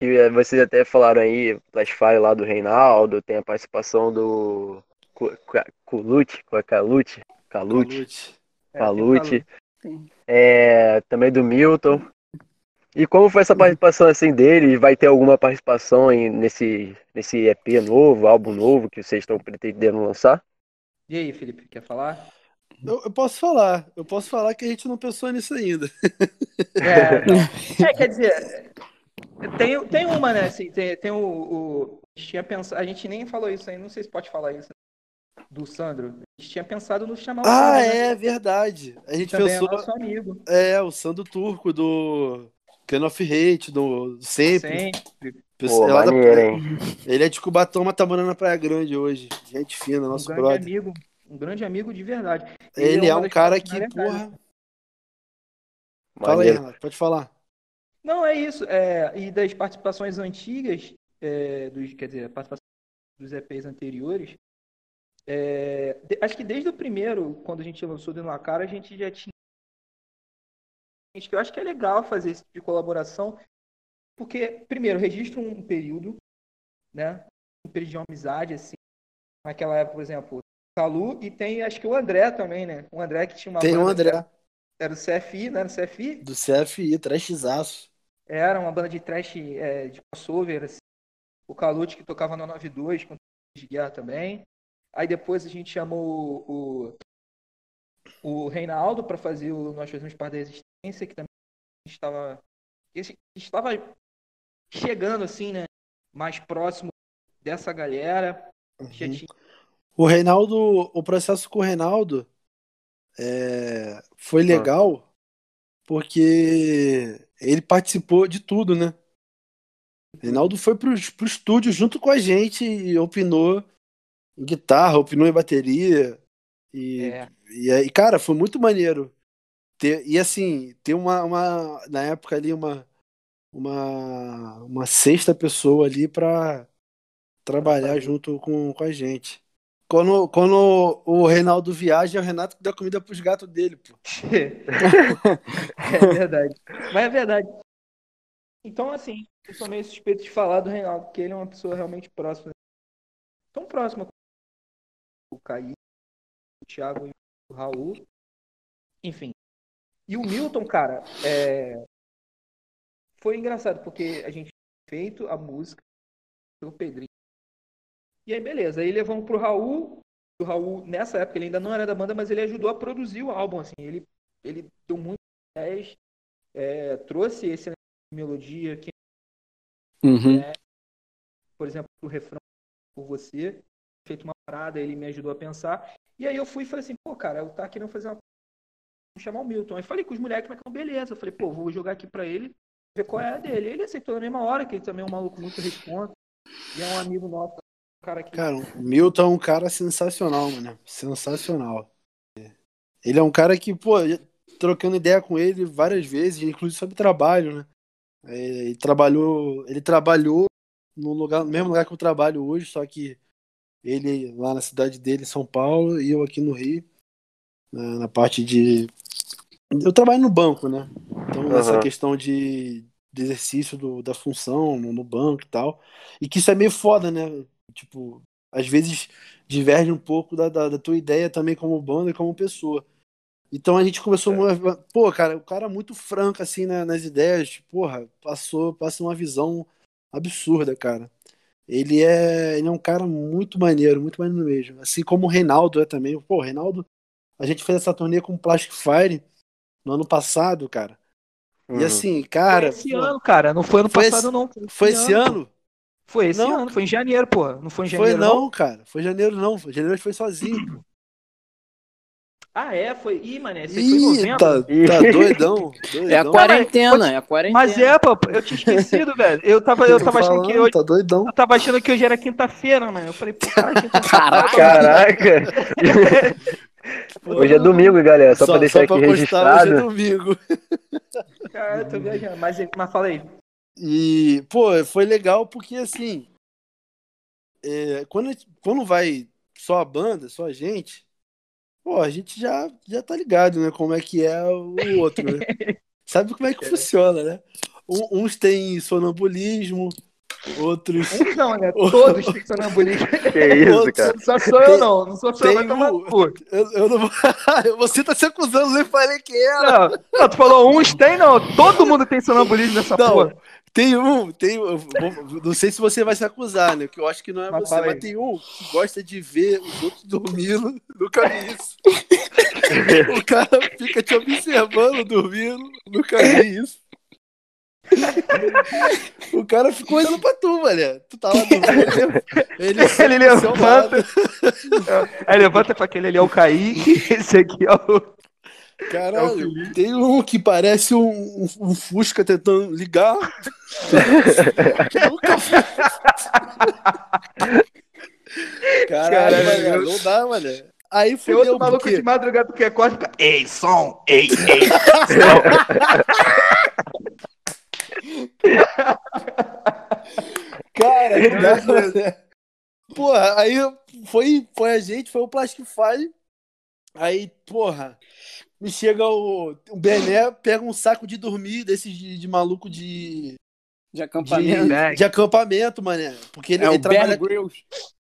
que é, vocês até falaram aí, Flashfire lá do Reinaldo, tem a participação do Cu- Calute, Calute, Calute. É, é, também do Milton. E como foi essa participação assim dele? Vai ter alguma participação em- nesse, nesse EP novo, álbum novo que vocês estão pretendendo lançar? E aí, Felipe, quer falar? Eu, eu posso falar. Eu posso falar que a gente não pensou nisso ainda. É. É, quer dizer, tem, tem uma, né? Assim, tem, tem o, o- A gente tinha pensado. A gente nem falou isso aí, não sei se pode falar isso. Do Sandro. A gente tinha pensado no chamar o Ah, Sandro, né? é verdade. A gente Também pensou. é nosso amigo. É, o Sandro Turco do Can of Hate, do Sempre. Sempre. Pô, É maneiro, hein? Ele é de Cubatão, mas tá morando na Praia Grande hoje. Gente fina, Um nosso grande brother. amigo. Um grande amigo de verdade. Ele é uma um cara que, porra. Fala aí. Renato, pode falar. Não, é isso. É, e das participações antigas, é, dos, quer dizer, a participação dos EPs anteriores, é, acho que desde o primeiro, quando a gente lançou Dentro na Cara, a gente já tinha. Que Eu acho que é legal fazer esse tipo de colaboração, porque, primeiro, registra um período, né? Um período de amizade, assim. Naquela época, por exemplo, o Calu e tem, acho que o André também, né? O André que tinha uma Tem o André, Era o CFI, não era o CFI? do CFI, trashzaço. Era uma banda de trash é, de crossover, assim. O Calute que tocava na 92 com de guerra também. Aí depois a gente chamou o, o, o Reinaldo para fazer o Nós Fazemos Parte da Resistência, que também estava esse- estava chegando assim, né, mais próximo dessa galera. Uhum. tinha O Reinaldo, o processo com o Reinaldo é, foi legal porque ele participou de tudo, né? O Reinaldo foi pro, pro estúdio junto com a gente e opinou em guitarra, opinou em bateria. E, é, e aí, cara, foi muito maneiro. Ter, e assim, ter uma, uma na época ali uma uma, uma sexta pessoa ali pra trabalhar junto com, com a gente. Quando, quando o Reinaldo viaja, é o Renato que dá comida pros gatos dele, pô. é verdade. Mas é verdade. Então, assim, eu sou meio suspeito de falar do Reinaldo, porque ele é uma pessoa realmente próxima. Tão próxima com o Caí, o Thiago e o Raul. Enfim. E o Milton, cara, é... foi engraçado, porque a gente feito a música pelo Pedrinho. E aí, beleza. Aí levamos pro Raul. O Raul, nessa época, ele ainda não era da banda, mas ele ajudou a produzir o álbum, assim. Ele, ele deu muitas ideias, é, trouxe esse melodia que Uhum. por exemplo, o refrão por você, feito uma parada, ele me ajudou a pensar. E aí eu fui e falei assim, pô, cara, o Tá querendo fazer uma chamar o Milton. Aí falei com os moleques, mas não, beleza. Eu falei, pô, vou jogar aqui pra ele, ver qual é a dele. Ele aceitou na mesma hora, que ele também é um maluco muito responsa. E é um amigo nosso, um cara que. Cara, o Milton é um cara sensacional, mano. Sensacional. Ele é um cara que, pô, trocando ideia com ele várias vezes, inclusive sobre trabalho, né? É, Ele trabalhou, ele trabalhou no lugar, no mesmo lugar que eu trabalho hoje, só que ele lá na cidade dele, São Paulo, e eu aqui no Rio, na, na parte de. Eu trabalho no banco, né? Então, essa Aham. questão de, de exercício do, da função no, no banco e tal. E que isso é meio foda, né? Tipo, às vezes diverge um pouco da, da, da tua ideia também como banda e como pessoa. Então a gente começou. Uma, pô, cara, o cara é muito franco, assim, né, nas ideias. Porra, passou, passa uma visão absurda, cara. Ele é, ele é um cara muito maneiro, muito maneiro mesmo. Assim como o Reinaldo é também. Pô, o Reinaldo, a gente fez essa turnê com o Plastic Fire no ano passado, cara. E Uhum. assim, cara. foi esse pô, ano, cara. Não foi ano Foi passado, esse- não. foi esse pô. ano? Foi esse Não. ano, foi em janeiro, pô. Não foi em Foi janeiro, não, cara. Foi janeiro, não. Foi janeiro foi sozinho, pô. Ah, é? Foi. Ih, mané, esse aí foi em Ih, novembro. tá, tá doidão. doidão. É a quarentena, é a quarentena. Mas é, pô, eu tinha esquecido, velho. Eu tava, eu tava achando que falando, hoje. Tá doidão. Eu tava achando que hoje era quinta-feira, mano. Eu falei, pô, cara, quinta-feira. Caraca. Caraca! Hoje é domingo, galera. Só, pra deixar pra aqui constar, hoje é registrado. domingo. Cara, eu tô viajando. Mas, mas fala aí. E, pô, foi legal porque, assim, é, quando, quando vai só a banda, só a gente, pô, a gente já, já tá ligado, né, como é que é o outro, né? Sabe como é que funciona, né? Um- Uns têm sonambulismo, outros... Não, né? Todos têm sonambulismo. Que isso, Outros- cara. Só sou eu, não. Não sou só eu, tomar no cu. Eu, eu não vou... Você tá se acusando, eu falei que era. Não, não, tu falou uns tem, não. Todo mundo tem sonambulismo nessa Não, porra. tem um, tem um, não sei se você vai se acusar, né? Que eu acho que não é Mas você, mas tem um que gosta de ver os outros dormindo. Nunca vi isso. o cara fica te observando dormindo. Nunca vi isso. O cara ficou olhando pra tu, velho. Tu tava dormindo. Ele, Ele do seu levanta. Aí levanta pra aquele ali é o Kaique, esse aqui é o. Caralho, tem um que parece um, um- um Fusca tentando ligar. Nunca. Caralho, Caralho, não dá, mano. Aí Tem fudeu, outro maluco porque... de madrugada que acorda e fica. Ei, som! Ei, ei! Cara, mané. Porra, aí foi, foi a gente, foi o Plastic Fire. Aí, porra, me chega o, o Bené, pega um saco de dormir desses de, de maluco de, De de, acampamento. né? de acampamento, mané. Porque ele, É ele o trabalha, Bear Grylls.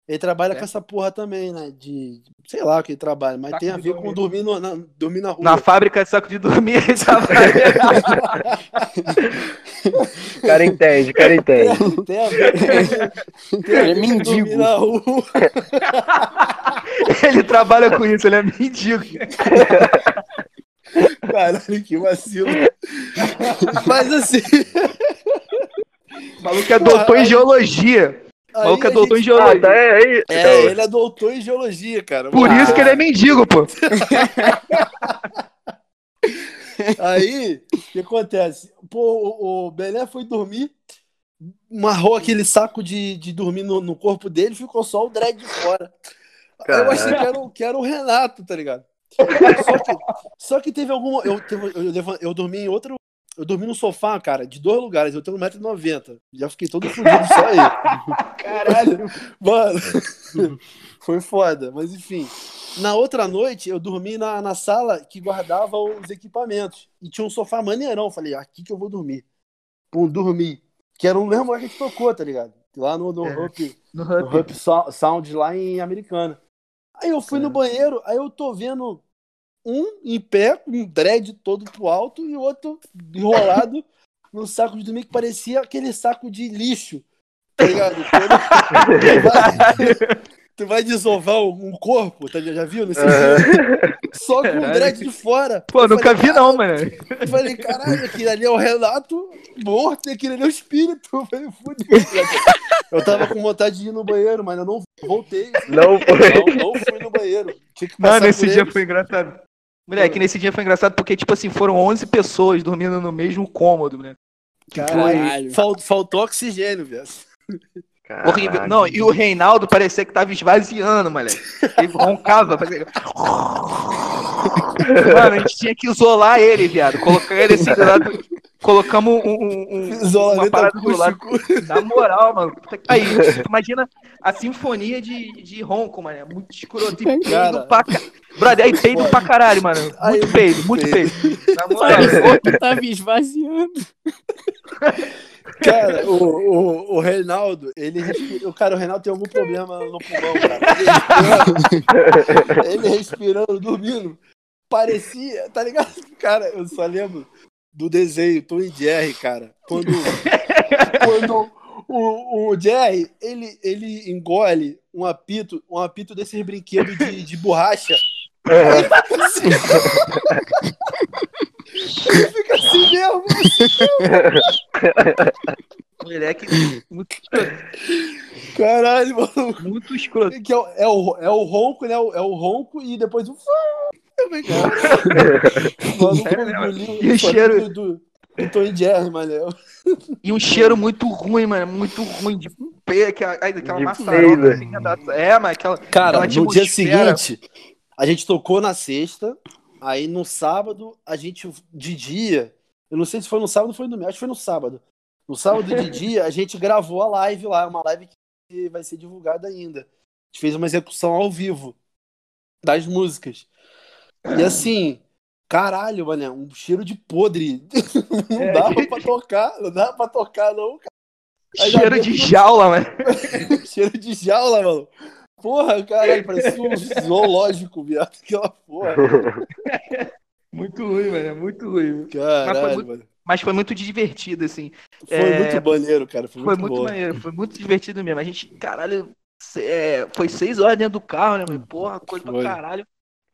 Ele trabalha É. com essa porra também, né? De. Sei lá o que ele trabalha, mas Saco tem a ver com dormir, no- na, dormir na rua. Na fábrica de saco de dormir, ele tava. O cara entende, o cara entende. Tem a ver com, tem a Ele é dormir mendigo. na rua. ele trabalha com isso, ele é mendigo. Caralho, que vacilo. Mas assim. O maluco é doutor em geologia. O aí maluco é doutor em gente- Ah, geologia. tá aí. É, ele é doutor em geologia, cara. Por Mano, isso que ele é mendigo, pô. Aí, o que acontece? Pô, o, o Belé foi dormir, marrou aquele saco de, de dormir no, no corpo dele, ficou só o dread de fora. Aí eu achei que era, o- que era o Renato, tá ligado? Só que, só que teve alguma. Eu, eu, levan- eu dormi em outro. Eu dormi no sofá, cara, de dois lugares. Eu tenho 1,90m. Já fiquei todo fudido só aí. Caralho. Mano, foi foda, mas enfim. Na outra noite, eu dormi na, na sala que guardava os equipamentos. E tinha um sofá maneirão. Falei, aqui que eu vou dormir. Pum, dormi. Que era o mesmo lugar que a gente tocou, tá ligado? Lá no, no, É. Up, No no Hub. Up Sou- Sound, lá em Americana. Aí eu fui É. no banheiro, aí eu tô vendo um em pé, com um dread todo pro alto, e o outro enrolado num saco de dormir que parecia aquele saco de lixo. Tá ligado? Quando tu, vai, tu vai desovar um corpo, tá, já viu? Nesse Aham. Só com o Caralho. dread de fora. Pô, Eu nunca falei, vi não, mano. Eu falei, caralho, aquele ali é o Renato morto e aquele ali é o espírito. Eu falei, fudeu. Eu tava com vontade de ir no banheiro, mas eu não voltei. Não foi. Não, não fui no banheiro. Tinha que passar Mano, esse por dia eles. foi engraçado. Moleque, nesse dia foi engraçado porque, tipo assim, foram 11 pessoas dormindo no mesmo cômodo, né? Caralho. Fal- faltou oxigênio, velho. Horrível. Não, e o Reinaldo parecia que tava esvaziando, moleque. Ele roncava. Fazia... Mano, a gente tinha que isolar ele, viado. Colocar ele assim do lado. Colocamos um, um- um- uma parada do lado. Na moral, mano. Puta que- Aí, imagina a sinfonia de, de ronco, mano. É muito escroto. E peido pra ca... Brother, aí peido pra caralho, mano. Aí, Muito peido, muito peido. Na moral, Parecia que tava esvaziando. Cara, o, o, o Reinaldo, ele respira... o Cara, o Reinaldo tem algum problema no pulmão, cara. Ele respirando, ele respirando, dormindo. Parecia, tá ligado? Cara, eu só lembro do desenho Tom e Jerry, cara. Quando, quando o, o Jerry, ele, ele engole um apito, um apito desses brinquedos de, de borracha. Ele fica assim. Ele fica assim mesmo. moleque, muito escroto. Caralho, mano. Muito escroto. Que é, o, é, o, é o ronco, né? O- É o ronco e depois o. Mano? E o cheiro- Do, e Jerry, mano. E um cheiro muito ruim, mano. Muito ruim de pé, aquela, De maçaroca. peido. assim, da- É, mas aquela. Cara, aquela no dia atmosfera. seguinte, a gente tocou na sexta. Aí no sábado, a gente, de dia, eu não sei se foi no sábado ou foi no domingo, acho que foi no sábado. No sábado de dia, a gente gravou a live lá, uma live que vai ser divulgada ainda. A gente fez uma execução ao vivo das músicas. E assim, caralho, mano, um cheiro de podre. Não É. dava pra tocar, não dava pra tocar, não, cara. Aí Cheiro de tudo- jaula, mano. cheiro de jaula, mano. Porra, caralho, parecia um zoológico, viado. Aquela porra. Muito ruim, mano. é Muito ruim. Caralho, muito- mano. Mas foi muito divertido, assim. Foi É, muito maneiro, cara. Foi, Foi muito, muito maneiro, foi muito divertido mesmo. A gente, caralho, é, foi seis horas dentro do carro, né, mano? Porra, coisa pra Foi.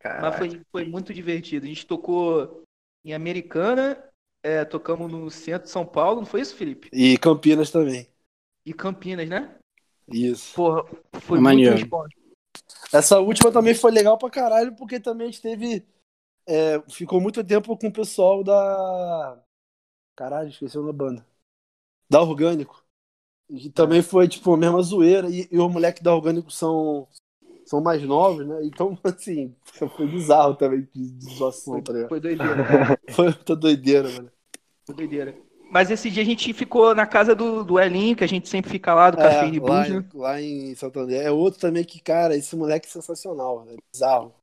Caralho. Mas Caraca. foi, foi muito divertido. A gente tocou em Americana, é, tocamos no centro de São Paulo, não foi isso, Felipe? E Campinas também. E Campinas, né? Isso. Porra, foi É muito. Essa última também foi legal pra caralho, porque também a gente teve. é, ficou muito tempo com o pessoal da. Caralho, esqueci o nome da banda. Da Orgânico. E também foi, tipo, a mesma zoeira. E, e os moleques da Orgânico são, são mais novos, né? Então, assim, foi bizarro também de, de zoação, tá ligado? Foi doideira, cara. Foi muita doideira, mano. Foi doideira. Mas esse dia a gente ficou na casa do, do Elinho, que a gente sempre fica lá, do Café e É, lá, né? em, lá em Santander. É outro também que, cara, esse moleque é sensacional, é bizarro.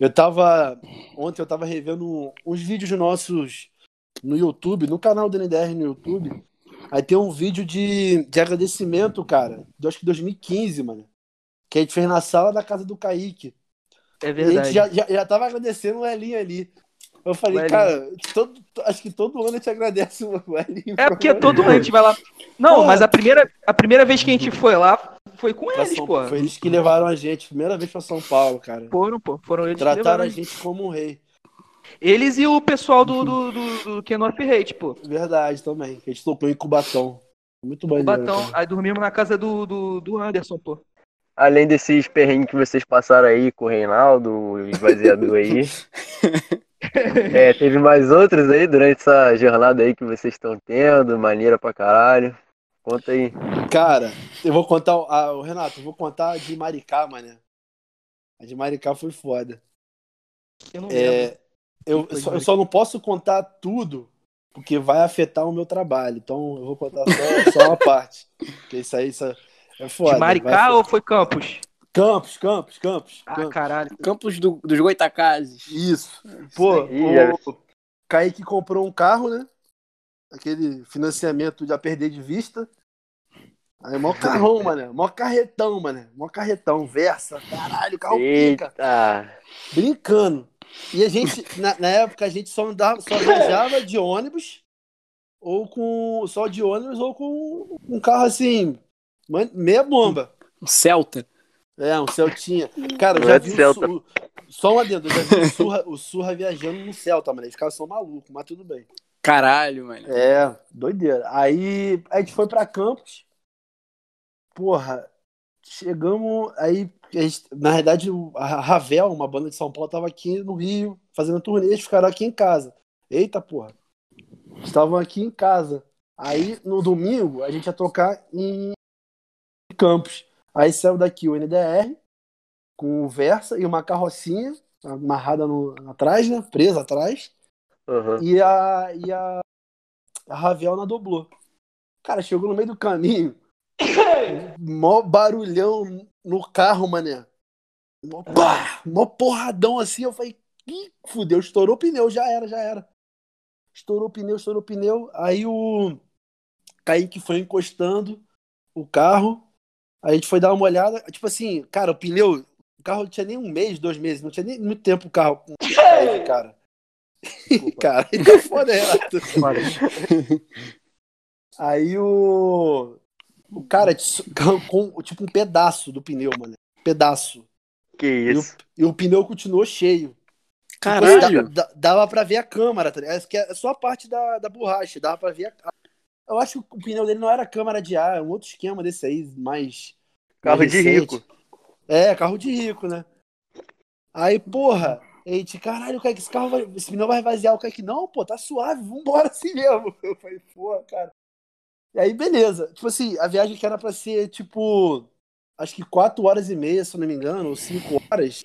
Eu tava. Ontem eu tava revendo uns vídeos nossos no YouTube, no canal do NDR no YouTube. Aí tem um vídeo de, de agradecimento, cara, de acho que 2015, mano. Que a gente fez na sala da casa do Kaique. É E a verdade. gente já, já, já tava agradecendo o Elinho ali. Eu falei, cara, todo, acho que todo ano a gente agradece o Elinho. É porque todo ano a gente vai lá. Não, Porra. mas a primeira, a primeira vez que a gente foi lá foi com Pra eles, São- pô. Foi eles que levaram a gente, primeira vez pra São Paulo, cara. Foram, pô. Foram eles que Trataram levaram. a gente como um rei. Eles e o pessoal do, do, do, do Ken Off Hate, pô. Verdade também. A gente tocou em Cubatão. Muito maneiro. Batão. cara. Aí dormimos na casa do, do, do Anderson, pô. Além desses perrengues que vocês passaram aí com o Reinaldo, o esvaziador aí. é, teve mais outros aí durante essa jornada aí que vocês estão tendo, maneira pra caralho. Conta aí. Cara, eu vou contar. Ah, o Renato, eu vou contar a de Maricá, mané. A de Maricá foi foda. Eu não. É, eu, só, eu só não posso contar tudo, porque vai afetar o meu trabalho. Então eu vou contar só, só uma parte. Porque isso aí isso é foda. De Maricá ou foi Campos? Campos, Campos, Campos. Ah, Campos. caralho. Campos do- dos Goitacazes. Isso. Pô, já- o Kaique comprou um carro, né? Aquele financiamento de a perder de vista. Aí, mó carrão, mano. Mó carretão, mano. Mó carretão. Versa, caralho, carro pica. Eita! Brincando. E a gente, na, na época, a gente só andava, só viajava de ônibus, ou com. Só de ônibus, ou com um carro assim, meia bomba. Celta. É, um Celtinha. Cara, eu já é vi o Celta. Su- Só um adendo, eu já vi o Surra, o Surra viajando no Celta, mano. Esses caras são malucos, mas tudo bem. Caralho, mano. É, doideira. Aí a gente foi pra Campos. Porra, chegamos. Aí a gente- na verdade, o- a Ravel, uma banda de São Paulo, tava aqui no Rio, fazendo turnê, eles ficaram aqui em casa. Eita porra. Estavam aqui em casa. Aí, no domingo, a gente ia tocar em Campos. Aí saiu daqui o NDR, com o Versa e uma carrocinha amarrada no, atrás, né? Presa atrás. Aham. E a, e a, a Ravel na doblô. Cara, chegou no meio do caminho. mó barulhão no carro, mané. Mó, pá, mó porradão assim. Eu falei, Ih, fudeu, estourou o pneu, já era, já era. Estourou o pneu, estourou o pneu. Aí o Kaique foi encostando o carro. A gente foi dar uma olhada. Tipo assim, cara, o pneu. O carro não tinha nem um mês, dois meses, não tinha nem muito tempo o carro com cara. cara, tá foda, Renato. Aí o. O cara tss- com tipo um pedaço do pneu, mano. Pedaço. Que E o, isso. e o pneu continuou cheio. Caralho! Dá- dá- dava pra ver a câmara, tá ligado? É só a parte da, da borracha, dava pra ver a. Eu acho que o pneu dele não era câmara de ar, é um outro esquema desse aí, mais. Carro mais de recente. rico. É, carro de rico, né? Aí, porra, a gente, caralho, Kaique, esse carro vai. Esse pneu vai vaziar. O Kaique, não, pô, tá suave, vambora assim mesmo. Eu falei, porra, cara. E aí, beleza. Tipo assim, a viagem que era pra ser, tipo, acho que 4 horas e meia, se eu não me engano, ou 5 horas,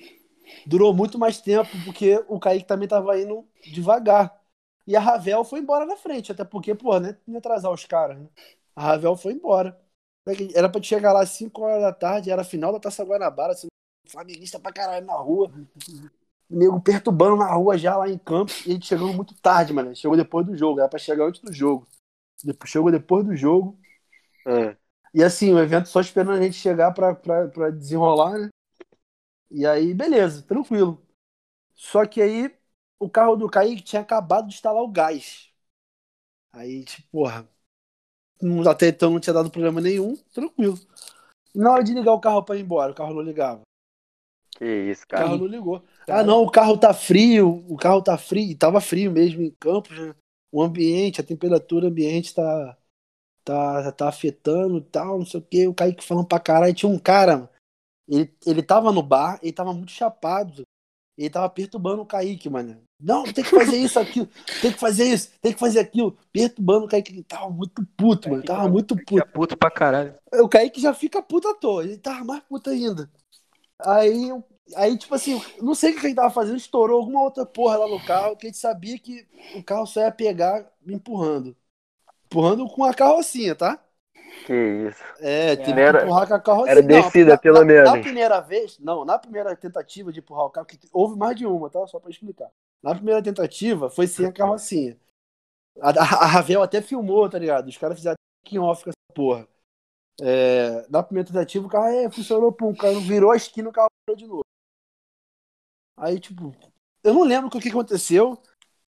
durou muito mais tempo, porque o Kaique também tava indo devagar. E a Ravel foi embora na frente, até porque, pô, né, não ia atrasar os caras, né? A Ravel foi embora. Era pra chegar lá às 5 horas da tarde, era final da Taça Guanabara, assim, flamenguista pra caralho na rua. O nego perturbando na rua já lá em Campos, e a gente chegando muito tarde, mano. Chegou depois do jogo, era pra chegar antes do jogo. Depois- Chegou depois do jogo. Ah, E assim, o evento só esperando a gente chegar pra, pra, pra desenrolar, né? E aí, beleza, tranquilo. Só que aí, o carro do Kaique tinha acabado de instalar o gás. Aí, tipo, porra, não- até então não tinha dado problema nenhum, tranquilo. Na hora de ligar o carro pra ir embora, o carro não ligava. que isso, O carro cara. não ligou. Ah, não, o carro tá frio, o carro tá frio, e tava frio mesmo em Campos, né? O ambiente, a temperatura ambiente tá, tá, tá afetando e tal, não sei o que. O Kaique falando pra caralho. Tinha um cara, mano, ele, ele tava no bar, ele tava muito chapado, ele tava perturbando o Kaique, mano. Não, tem que fazer isso, aquilo, tem que fazer isso, tem que fazer aquilo. Perturbando o Kaique, ele tava muito puto, mano, tava muito puto. É puto pra caralho. O Kaique já fica puto à toa, ele tava mais puto ainda. Aí, aí, tipo assim, não sei o que ele tava fazendo, estourou alguma outra porra lá no carro, que a gente sabia que o carro só ia pegar me empurrando. Empurrando com a carrocinha, tá? Que isso. É, teve Era- que empurrar com a carrocinha. era descida, na- pelo na, menos. Na primeira vez, não, na primeira tentativa de empurrar o carro, que houve mais de uma, tá? Só pra explicar. Na primeira tentativa, foi sem a carrocinha. A, a, a Ravel até filmou, tá ligado? Os caras fizeram off com essa porra. É, na primeira tentativa, o carro é, funcionou, pum, o carro virou a esquina, o carro parou de novo. Aí, tipo, eu não lembro o que aconteceu.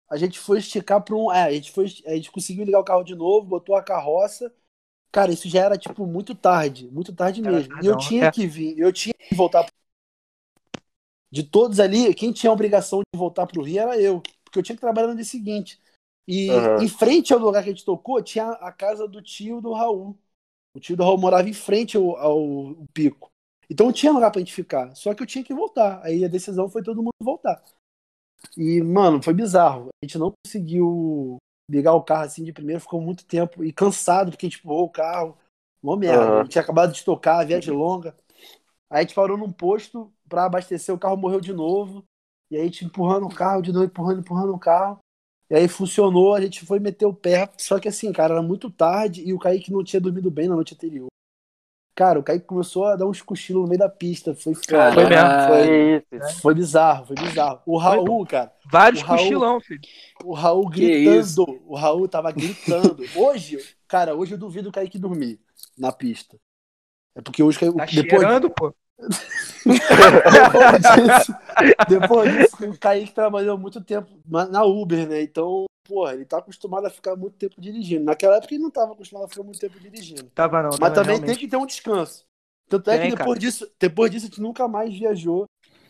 A gente foi esticar para um. É, a gente, foi, a gente conseguiu ligar o carro de novo, botou a carroça. Cara, isso já era, tipo, muito tarde. Muito tarde mesmo. E eu tinha É. que vir, eu tinha que voltar. pro- De todos ali, quem tinha a obrigação de voltar pro Rio era eu. Porque eu tinha que trabalhar no dia seguinte. E Aham. em frente ao lugar que a gente tocou, tinha a casa do tio do Raul. O tio do Raul morava em frente ao, ao pico. Então não tinha lugar pra gente ficar. Só que eu tinha que voltar. Aí a decisão foi todo mundo voltar. E, mano, foi bizarro. A gente não conseguiu ligar o carro assim de primeiro, ficou muito tempo e cansado, porque a gente empurrou o carro. Mó merda. Aham. A gente tinha acabado de tocar, a viagem longa. Aí a gente parou num posto pra abastecer, o carro morreu de novo. E aí a gente empurrando o carro, de novo, empurrando, empurrando o carro. E aí funcionou, a gente foi meter o pé. Só que assim, cara, era muito tarde e o Kaique não tinha dormido bem na noite anterior. Cara, o Kaique começou a dar uns cochilos no meio da pista. Foi foda. Caralho. Foi mesmo. Foi, isso. foi bizarro, foi bizarro. O Raul, cara, Vários Raul- cochilão, filho. o Raul gritando. O Raul tava gritando. Hoje, cara, hoje eu duvido o Kaique dormir na pista. É porque hoje o Tá depois, cheirando, pô. depois disso, depois disso, o Kaique trabalhou muito tempo na Uber, né? Então, porra, ele tá acostumado a ficar muito tempo dirigindo. Naquela época ele não tava acostumado a ficar muito tempo dirigindo. Tava não. Mas tava também realmente. tem que ter um descanso. Tanto é Tem, que depois disso, depois disso a gente nunca mais viajou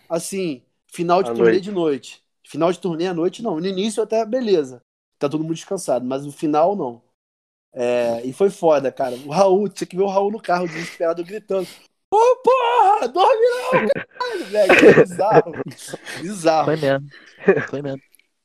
assim, final de À turnê noite. de noite. Final de turnê à noite não. No início até beleza. Tá todo mundo descansado, mas no final não. É, e foi foda, cara. O Raul, tinha que ver o Raul no carro desesperado gritando. Ô, porra, dorme não, caralho, velho. É Bizarro. Bizarro. Foi mesmo. Foi mesmo.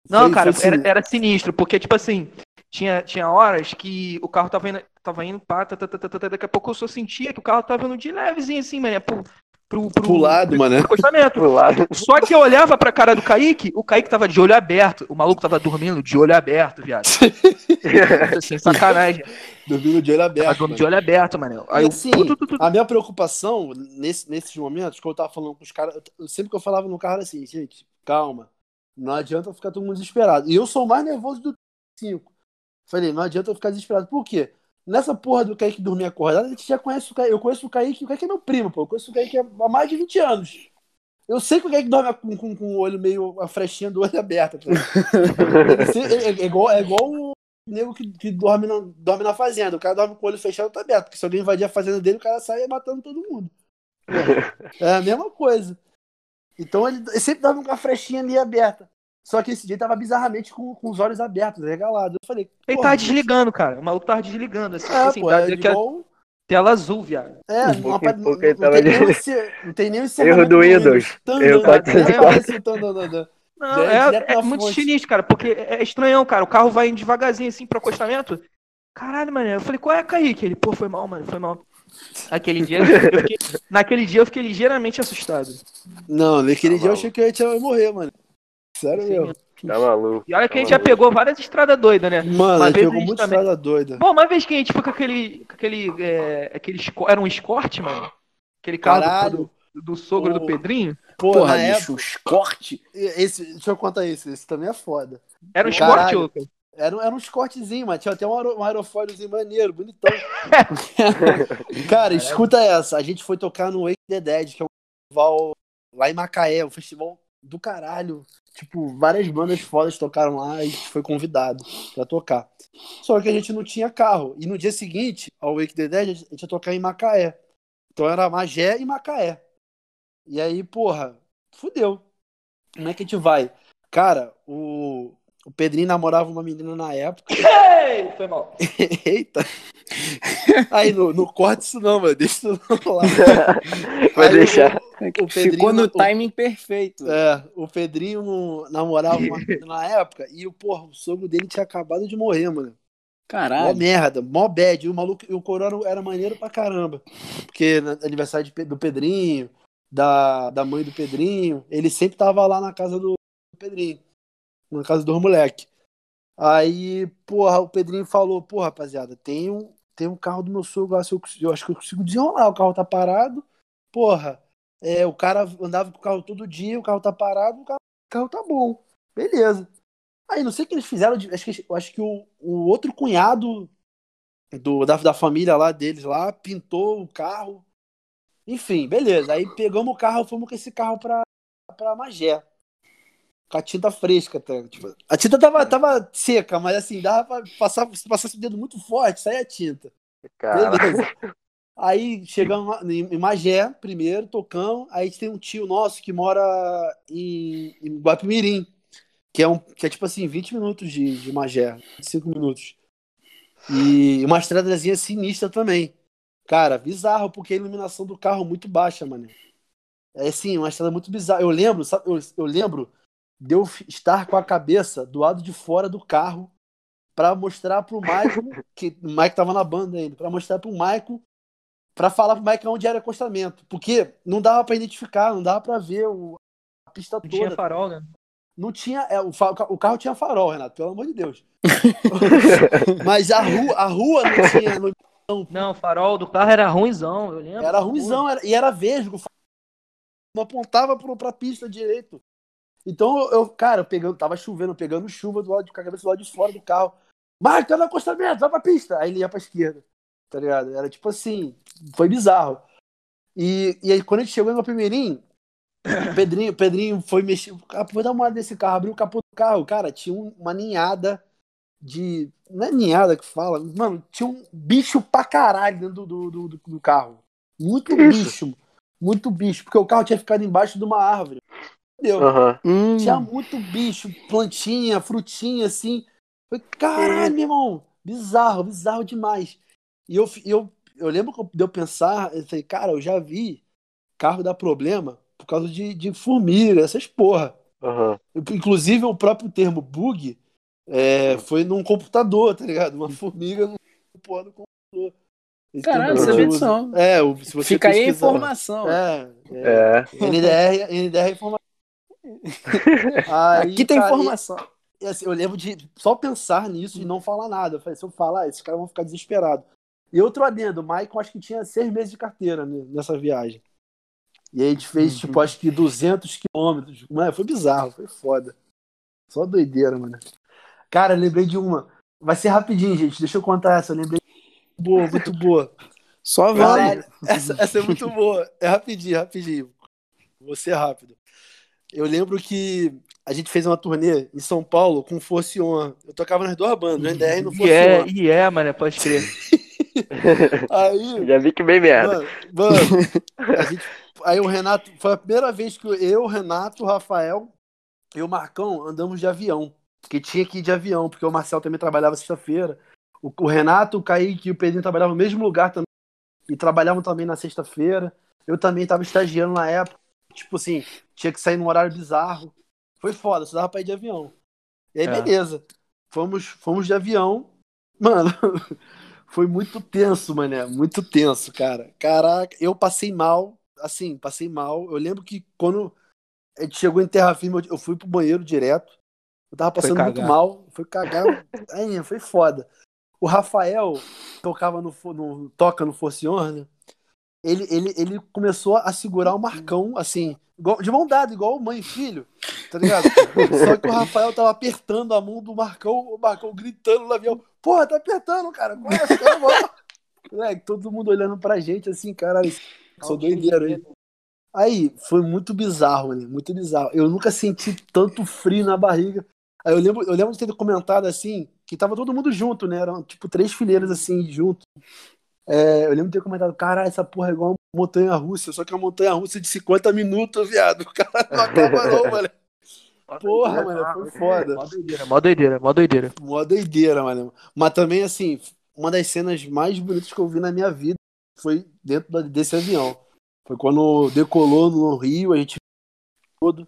Não, Foi- cara, foi era, sinistro. era sinistro, porque, tipo assim, tinha, tinha horas que o carro tava indo, tava indo pá, tá, tá, tá, tá, tá, daqui a pouco eu só sentia que o carro tava indo de levezinho assim, mano, pro, pro, pro, Pro lado, mano. pro acostamento. Pro lado. Só que eu olhava pra cara do Kaique, o Kaique tava de olho aberto, o maluco tava dormindo de olho aberto, viado. Sem sacanagem. Dormindo de olho Tava aberto. dormindo mano. de olho aberto, mano. Aí E assim, tu, tu, tu. A minha preocupação nesse, nesses momentos, que eu tava falando com os caras, sempre que eu falava no carro era assim, gente, calma, não adianta ficar todo mundo desesperado. E eu sou mais nervoso do 5. Falei, não adianta eu ficar desesperado. Por quê? Nessa porra do Kaique dormir acordado, a gente já conhece o Kaique. Eu conheço o Kaique, o Kaique é meu primo, pô. Eu conheço o Kaique há mais de 20 anos. Eu sei que o Kaique dorme com, com, com o olho meio, a frechinha do olho aberta. Tá? Se- é, é igual, é igual o nego que, que dorme, na, dorme na fazenda. O cara dorme com o olho fechado tá aberto. Porque se alguém invadir a fazenda dele, o cara sai matando todo mundo. É a mesma coisa. Então ele, ele sempre dorme com a frechinha ali aberta. Só que esse dia tava bizarramente com, com os olhos abertos, regalado. Eu falei, Ele tava desligando, cara. O maluco tava desligando, assim, É, assim pô, tava é igual. tela azul, viado. É, Um não, pouco não- ele não tava tem de- esse- não tem nem o Erro do Windows. Tan, Erro tan, tan, 404. aparece o tan, tan, tan, tan. Não, É, é, é muito fonte. sinistro, cara, porque é estranhão, cara. O carro vai indo devagarzinho assim pro acostamento. Caralho, mano. Eu falei, qual é, Kaique? Ele, pô, foi mal, mano, foi mal. Aquele dia, eu fiquei- naquele dia eu fiquei ligeiramente assustado. Não, naquele Tá dia eu maluco. achei que eu ia te- morrer, mano. Sério Sim, mesmo. Tá maluco. E olha que a gente Tá já pegou várias estradas doidas, né? Mano, Uma a pegou gente muito também- estrada doida. Bom, uma vez que a gente foi com aquele. Com aquele, é, aquele esco- era um escort, mano. Aquele carro do- do, do sogro do Pedrinho. Porra, na bicho, época, os corte. esse, deixa eu contar esse, esse também é foda. Era um escort, Caralho. Lucas. Era, um- era um escortezinho, mas tinha até um, aero, um aerofóliozinho maneiro, bonitão. Cara, escuta essa. A gente foi tocar no Wake the Dead, que é um festival lá em Macaé, um festival do caralho. Tipo, várias bandas fodas tocaram lá e a gente foi convidado pra tocar. Só que a gente não tinha carro. E no dia seguinte, ao Wake the Dead, a gente ia tocar em Macaé. Então era Magé e Macaé. E aí, porra, fudeu. Como é que a gente vai? Cara, o, o Pedrinho namorava uma menina na época. Ei, foi mal. Eita! Aí, não, não corta isso não, mano. Deixa isso lá. Vai deixar. O, o Pedrinho, Ficou no o- timing perfeito. É, o Pedrinho não- namorava uma menina na época e o, porra, o sogro dele tinha acabado de morrer, mano. Mó Caralho. merda, mó bad. E o maluco, e o Corona era maneiro pra caramba. Porque no aniversário de do Pedrinho, da, da mãe do Pedrinho, ele sempre tava lá na casa do Pedrinho. Na casa dos moleque. Aí, porra, o Pedrinho falou, pô, rapaziada, tem um, tem um carro do meu sogro lá, eu, eu acho que eu consigo desenrolar, o carro tá parado. Porra, é, o cara andava com o carro todo dia, o carro tá parado, o carro, o carro tá bom. Beleza. Aí, não sei o que eles fizeram, acho que, acho que o, o outro cunhado do, da, da família lá deles lá pintou o carro. Enfim, beleza. Aí pegamos o carro, fomos com esse carro pra, pra Magé. Com a tinta fresca, tá? Tipo, a tinta tava, tava seca, mas assim, dava pra passar, se passasse o dedo muito forte, saía a tinta. Cara, Beleza. Aí chegamos em Magé, primeiro, tocamos. Aí a gente tem um tio nosso que mora em, em Guapimirim, que é, um, que é tipo assim, 20 minutos de, de Magé, 25 minutos. E uma estradazinha sinistra também. Cara, bizarro, porque a iluminação do carro é muito baixa, mano. É assim, uma estrada muito bizarra. Eu lembro, sabe, eu, eu lembro de eu estar com a cabeça do lado de fora do carro pra mostrar pro Michael, que o Michael tava na banda ainda, pra mostrar pro Michael, pra falar pro Michael onde era o acostamento. Porque não dava pra identificar, não dava pra ver o- a pista Não toda. tinha farol, né? Não tinha. é, o, o carro tinha farol, Renato, pelo amor de Deus. Mas a rua, a rua não tinha. não- Não, o farol do carro era ruimzão, eu lembro. era ruimzão, era, e era vesgo. Não apontava pro, pra pista direito. Então eu, cara, eu pegando, tava chovendo, pegando chuva do lado de, com a cabeça do lado de fora do carro. Marca, tá no acostamento, vai pra pista. Aí ele ia pra esquerda. Tá ligado? Era tipo assim, foi bizarro. E, e aí quando a gente chegou no Primeirinho, o Pedrinho, o Pedrinho foi mexer. Ah, vou dar uma olhada nesse carro, abriu o capô do carro. Cara, tinha um- uma ninhada de. Não é ninhada que fala, mano, tinha um bicho pra caralho dentro do, do, do, do carro. Muito bicho. Muito bicho, porque o carro tinha ficado embaixo de uma árvore. Entendeu? Aham. Hum, Tinha muito bicho, plantinha, frutinha, assim. Falei, caralho, meu irmão, bizarro, bizarro demais. E eu, eu, eu lembro de eu pensar, eu falei, cara, eu já vi carro dar problema por causa de, de formiga, essas porra. Aham. Inclusive, o próprio termo bug é, foi num computador, tá ligado? Uma formiga no porra do computador. Esse Caralho, sabia disso não. É, o- se você Fica aí a pesquisar- informação. É, é. É. NDR, NDR é informação. Aí, Aqui tem cara, informação. e, assim, eu lembro de só pensar nisso e não falar nada. Eu falei, se eu falar, esses caras vão ficar desesperados. E outro adendo, o Maicon acho que tinha seis meses de carteira né, nessa viagem. E aí a gente fez, tipo, acho que 200 quilômetros. Mano, foi bizarro, foi foda. Só doideira, mano. Cara, lembrei de uma. Vai ser rapidinho, gente. Deixa eu contar essa. Eu lembrei. Boa, muito boa. Só vale. essa, essa é muito boa. É rapidinho, rapidinho. Vou ser rápido. Eu lembro que a gente fez uma turnê em São Paulo com Force On. Eu tocava nas duas bandas, no NDR e no E Force é, On. e é, mano, pode crer. Aí, Já vi que bem merda. mano, mano, a gente, aí o Renato, foi a primeira vez que eu, o Renato, o Rafael e o Marcão andamos de avião. Porque tinha que ir de avião, porque o Marcel também trabalhava sexta-feira. O, o Renato, o Kaique e o Pedrinho trabalhavam no mesmo lugar também. E trabalhavam também na sexta-feira. Eu também estava estagiando na época. Tipo assim, tinha que sair num horário bizarro. Foi foda, só dava pra ir de avião. E aí, É. beleza. Fomos, fomos de avião. Mano, foi muito tenso, mané. Muito tenso, cara. Caraca, eu passei mal. Assim, passei mal. Eu lembro que quando a gente chegou em terra firme, eu- fui pro banheiro direto. Eu tava passando muito mal. Foi cagar. Aí, foi foda. O Rafael tocava no, no toca no Force On, né? Ele, ele, ele começou a segurar o Marcão, assim, igual- de mão dada, igual mãe e filho, tá ligado? Só que o Rafael tava apertando a mão do Marcão, o Marcão gritando no avião, porra, tá apertando, cara, qual é cara, mano?" Moleque, todo mundo olhando pra gente assim, caralho, sou doideiro, hein? Aí, foi muito bizarro, mano, muito bizarro. Eu nunca senti tanto frio na barriga. Aí eu lembro, eu lembro de ter comentado assim, que tava todo mundo junto, né? Eram tipo três fileiras assim, junto. É, eu lembro de ter comentado, caralho, essa porra é igual uma montanha russa, só que é uma montanha russa de 50 minutos, viado. O cara não acaba, não, mano. Porra, mano, foi foda. Mó doideira, mó doideira, mó doideira. Mó doideira, mano. Mas também, assim, uma das cenas mais bonitas que eu vi na minha vida foi dentro desse avião. Foi quando decolou no Rio, a gente todo.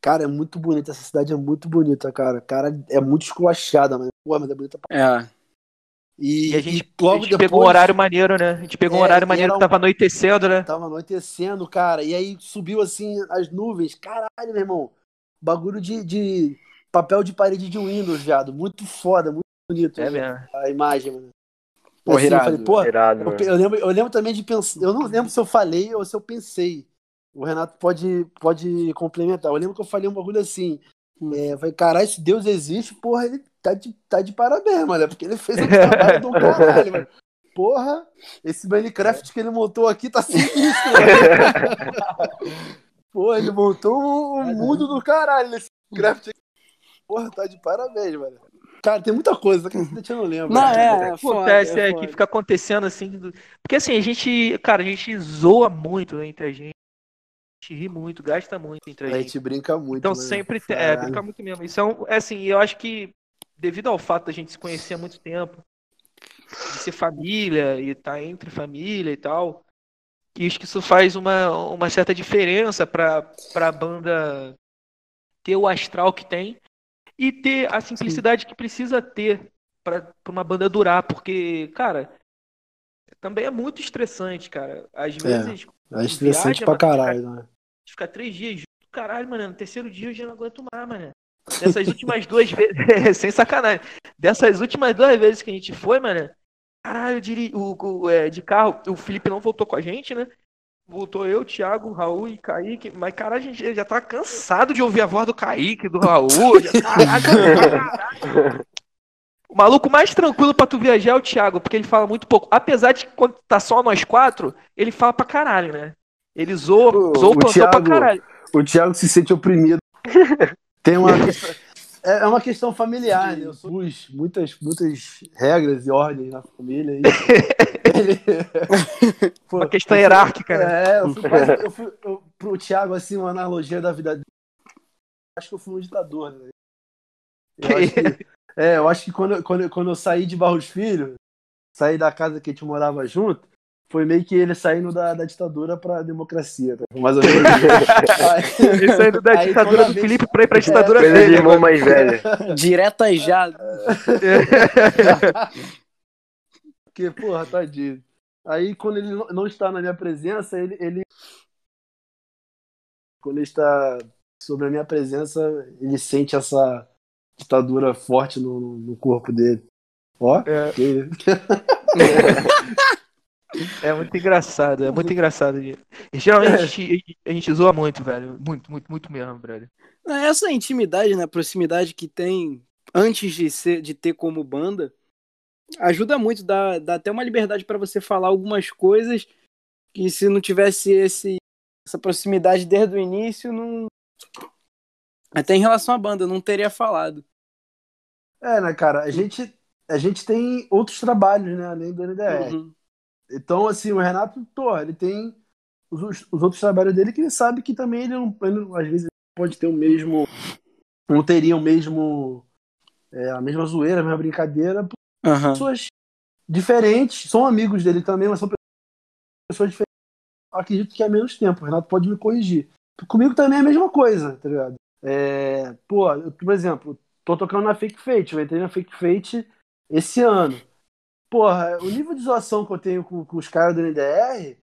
Cara, é muito bonita, essa cidade é muito bonita, cara. Cara, é muito esculachada, mano. Pô, mas é bonita pra... É. E, E a gente, e logo a gente depois, pegou um horário maneiro, né? A gente pegou um É, horário e maneiro era que um- tava anoitecendo, né? Tava anoitecendo, cara. E aí subiu assim as nuvens. Caralho, meu irmão. Bagulho de, de papel de parede de Windows, viado. Muito foda, muito bonito É mesmo. a imagem, mano. Pô, Assim, eu irado, falei, pô, Irado, eu, eu lembro, eu lembro também de pensar. Eu não lembro se eu falei ou se eu pensei. O Renato pode, pode complementar. Eu lembro que eu falei um bagulho assim. É, eu falei, caralho, se Deus existe, porra, ele tá de, tá de parabéns, mano. Porque ele fez um trabalho do caralho, mano. Porra, esse Minecraft que ele montou aqui tá sinistro, mano. Porra, ele montou um, um mundo do caralho nesse Minecraft aqui. Porra, tá de parabéns, mano. Cara, tem muita coisa que eu não lembro. Não, é, é foda, Acontece, é é, que fica acontecendo assim. Porque assim, a gente, cara, a gente zoa muito entre a gente. A gente ri muito, gasta muito entre a A gente. gente brinca muito. Então né? sempre tem, é, brinca muito mesmo. Isso é, um, é assim, eu acho que devido ao fato da gente se conhecer há muito tempo, de ser família e estar entre família e tal, acho que isso faz uma, uma certa diferença para a banda ter o astral que tem e ter a simplicidade que precisa ter para uma banda durar, porque, cara, também é muito estressante, cara. Às vezes É estressante viaja, pra caralho, né? ficar três dias junto, caralho, mano. No terceiro dia eu já não aguento mais, mano. Dessas últimas duas vezes, sem sacanagem. Dessas últimas duas vezes que a gente foi, mano, caralho, eu diri... o, o- é, de carro, o Felipe não voltou com a gente, né? Voltou eu, Thiago, Raul e Kaique. Mas, caralho, a gente já tá cansado de ouvir a voz do Kaique, do Raul. Já, caralho, caralho. O maluco mais tranquilo pra tu viajar é o Thiago, porque ele fala muito pouco. Apesar de que quando tá só nós quatro, ele fala pra caralho, né? Ele zoa, O- zoa o o plantão pra Thiago- caralho. O Thiago se sente oprimido. Tem uma questão, é é uma questão familiar, né? Eu sou pus muitas, muitas regras e ordens na família. E ele- Pô, Uma questão hierárquica, né? É, eu fui quase, eu fui eu, pro Thiago, assim, uma analogia da vida dele. Acho que eu fui um ditador, né? Eu acho que, é, eu acho que quando, quando, quando eu saí de Barros Filho, saí da casa que a gente morava junto, foi meio que ele saindo da, da ditadura pra democracia, tá? mais ou menos. Ele saindo da Aí, ditadura do vez- Felipe pra ir pra ditadura Coisa de dele. irmão mais velho. Diretas já. Porque, porra, tadinho. Aí, quando ele não- não está na minha presença, ele, ele. Quando ele está sobre a minha presença, ele sente essa ditadura forte no, no corpo dele. Ó, É. que- É muito engraçado, é muito engraçado. E geralmente a gente, a gente zoa muito, velho. Muito, muito, muito mesmo, velho. Essa intimidade, né, proximidade que tem antes de ser, de ter como banda, ajuda muito, dá, dá até uma liberdade pra você falar algumas coisas que se não tivesse esse essa proximidade desde o início, não até em relação à banda, não teria falado. É, né, cara? A gente, a gente tem outros trabalhos, né? Além do NDR. Uhum. Então, assim, o Renato, pô, ele tem os, os outros trabalhos dele que ele sabe que também ele não, ele não- às vezes, ele pode ter o mesmo. Não teria o mesmo. é, a mesma zoeira, a mesma brincadeira, Aham. pessoas diferentes, são amigos dele também, mas são pessoas diferentes. Acredito que há menos tempo. O Renato pode me corrigir. Comigo também é a mesma coisa, tá ligado? É, pô, eu, por exemplo, tô tocando na Fake Fate, eu entrei na Fake Fate esse ano. Porra, o nível de zoação que eu tenho com, com os caras do NDR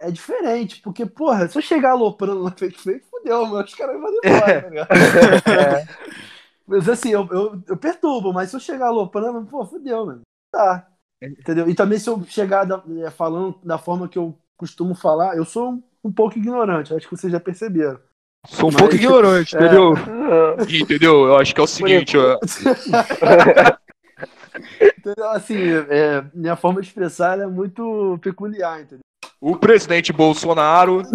é diferente, porque, porra, se eu chegar aloprando na Fake Fate, fudeu, mano, os caras vão embora, tá ligado? Mas assim, eu, eu, eu perturbo, mas se eu chegar aloprando, pô, fudeu, mano. Tá. Entendeu? E também se eu chegar da- é, falando da forma que eu costumo falar, eu sou um, um pouco ignorante, acho que vocês já perceberam. Sou um Mas- pouco ignorante, É. entendeu? Entendeu? Eu acho que é o seguinte, ó. Entendeu? Assim, é, minha forma de expressar ela é muito peculiar, entendeu? O presidente Bolsonaro.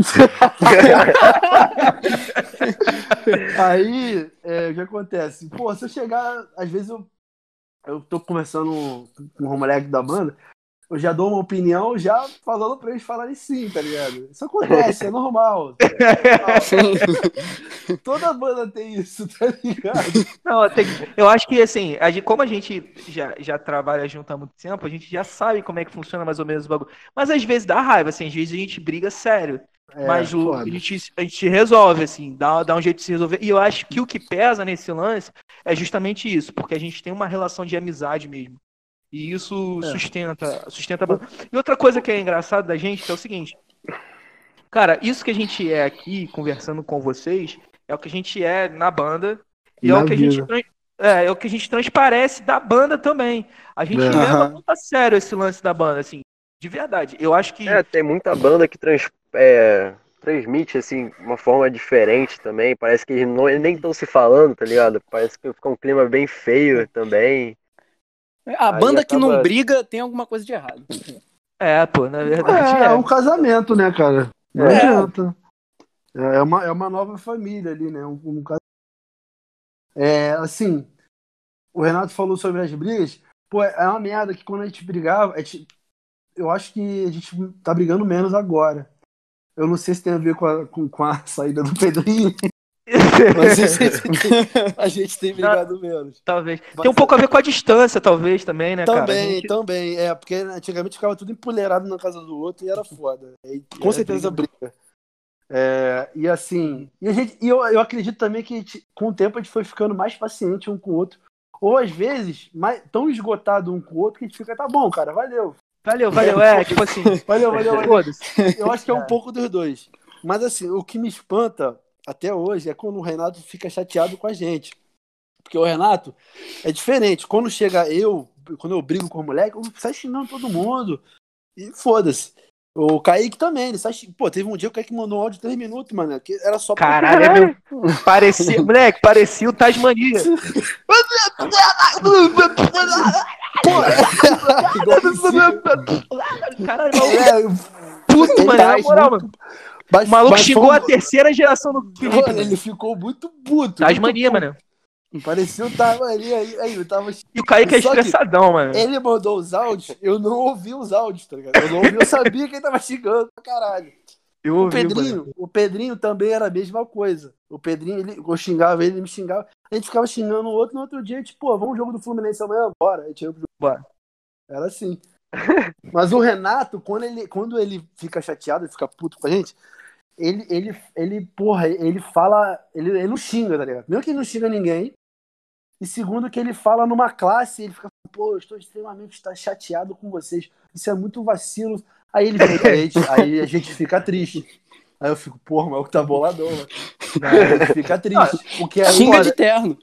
Aí, é, o que acontece? Pô, se eu chegar, às vezes eu, eu tô conversando com o moleque da banda, eu já dou uma opinião já falando pra eles falarem sim, tá ligado? Isso acontece, é normal. Toda banda tem isso, tá ligado? Não, tem- eu acho que assim, a gente- como a gente já, já trabalha junto há muito tempo, a gente já sabe como é que funciona mais ou menos o bagulho. Mas às vezes dá raiva, assim, às vezes a gente briga sério. É, mas o- a, gente, a gente resolve, assim, dá, dá um jeito de se resolver. E eu acho que o que pesa nesse lance é justamente isso, porque a gente tem uma relação de amizade mesmo. E isso É. sustenta, sustenta a banda. E outra coisa que é engraçado da gente é o seguinte. Cara, isso que a gente é aqui conversando com vocês é o que a gente é na banda e é Na o que a gente vida. é, é o que a gente transparece da banda também. A gente É. leva muito a sério esse lance da banda, assim, de verdade. Eu acho que É, tem muita banda que trans, é, transmite, assim, uma forma diferente também. Parece que eles não, nem estão se falando, tá ligado? Parece que fica um clima bem feio também. A Aí banda que não acaba- briga tem alguma coisa de errado. é, pô, na verdade É, é. é um casamento, né, cara? Não É. adianta. É uma, é uma nova família ali, né? Um, um cas- É, assim, o Renato falou sobre as brigas. Pô, é uma merda que quando a gente brigava, a gente- eu acho que a gente tá brigando menos agora. Eu não sei se tem a ver com a, com, com a saída do Pedrinho, mas a gente, tem- a gente tem brigado menos. Talvez. Mas Tem um pouco a ver com a distância, talvez, também, né, cara? Também, gente- também. É, porque antigamente ficava tudo empoleirado na casa do outro e era foda. E, com certeza briga. É, e assim, e, a gente, e eu, eu acredito também que gente- com o tempo a gente foi ficando mais paciente um com o outro. Ou às vezes, mais, tão esgotado um com o outro que a gente fica, tá bom, cara, valeu. Valeu, valeu, é, tipo assim. Valeu, valeu, valeu. Eu acho que é um pouco dos dois. Mas assim, o que me espanta até hoje é quando o Renato fica chateado com a gente. Porque o Renato é diferente. Quando chega eu, quando eu brigo com o moleque, eu saio xingando todo mundo. E foda-se. O Kaique também, ele sai Pô, teve um dia que o Kaique mandou um áudio de 3 minutos, mano. Que era só pra- Caralho, é meu. Parecia, moleque, parecia o Tasmania. Caralho, maluco, É, puto, ele mano, tá na moral, muito- mano. Mas- O maluco mas xingou foi a terceira geração do Felipe. Mano, ele ficou muito puto. Tasmania, muito mano. Parecia o tava ali, aí, aí, eu tava E o Kaique é estressadão, mano. Ele mandou os áudios, eu não ouvi os áudios, tá ligado? Eu não ouvi, eu sabia que ele tava xingando pra caralho. Eu O ouvi, Pedrinho, mano. o Pedrinho também era a mesma coisa. O Pedrinho, ele, eu xingava ele, ele me xingava. A gente ficava xingando o outro, no outro dia, gente, pô, vamos jogo do Fluminense amanhã? Bora. A gente ia pro jogo. Bora. Era assim. Mas o Renato, quando ele, quando ele fica chateado, ele fica puto com a gente, ele, ele, ele porra, ele fala. Ele, ele não xinga, tá ligado? Primeiro que ele não xinga ninguém. E segundo, que ele fala numa classe, ele fica, pô, eu estou extremamente chateado com vocês. Isso é muito vacilo. Aí ele aí a gente fica triste. Aí eu fico, porra, mas o que tá boladão, mano. Aí a gente fica triste. Porque aí, Xinga olha, de terno.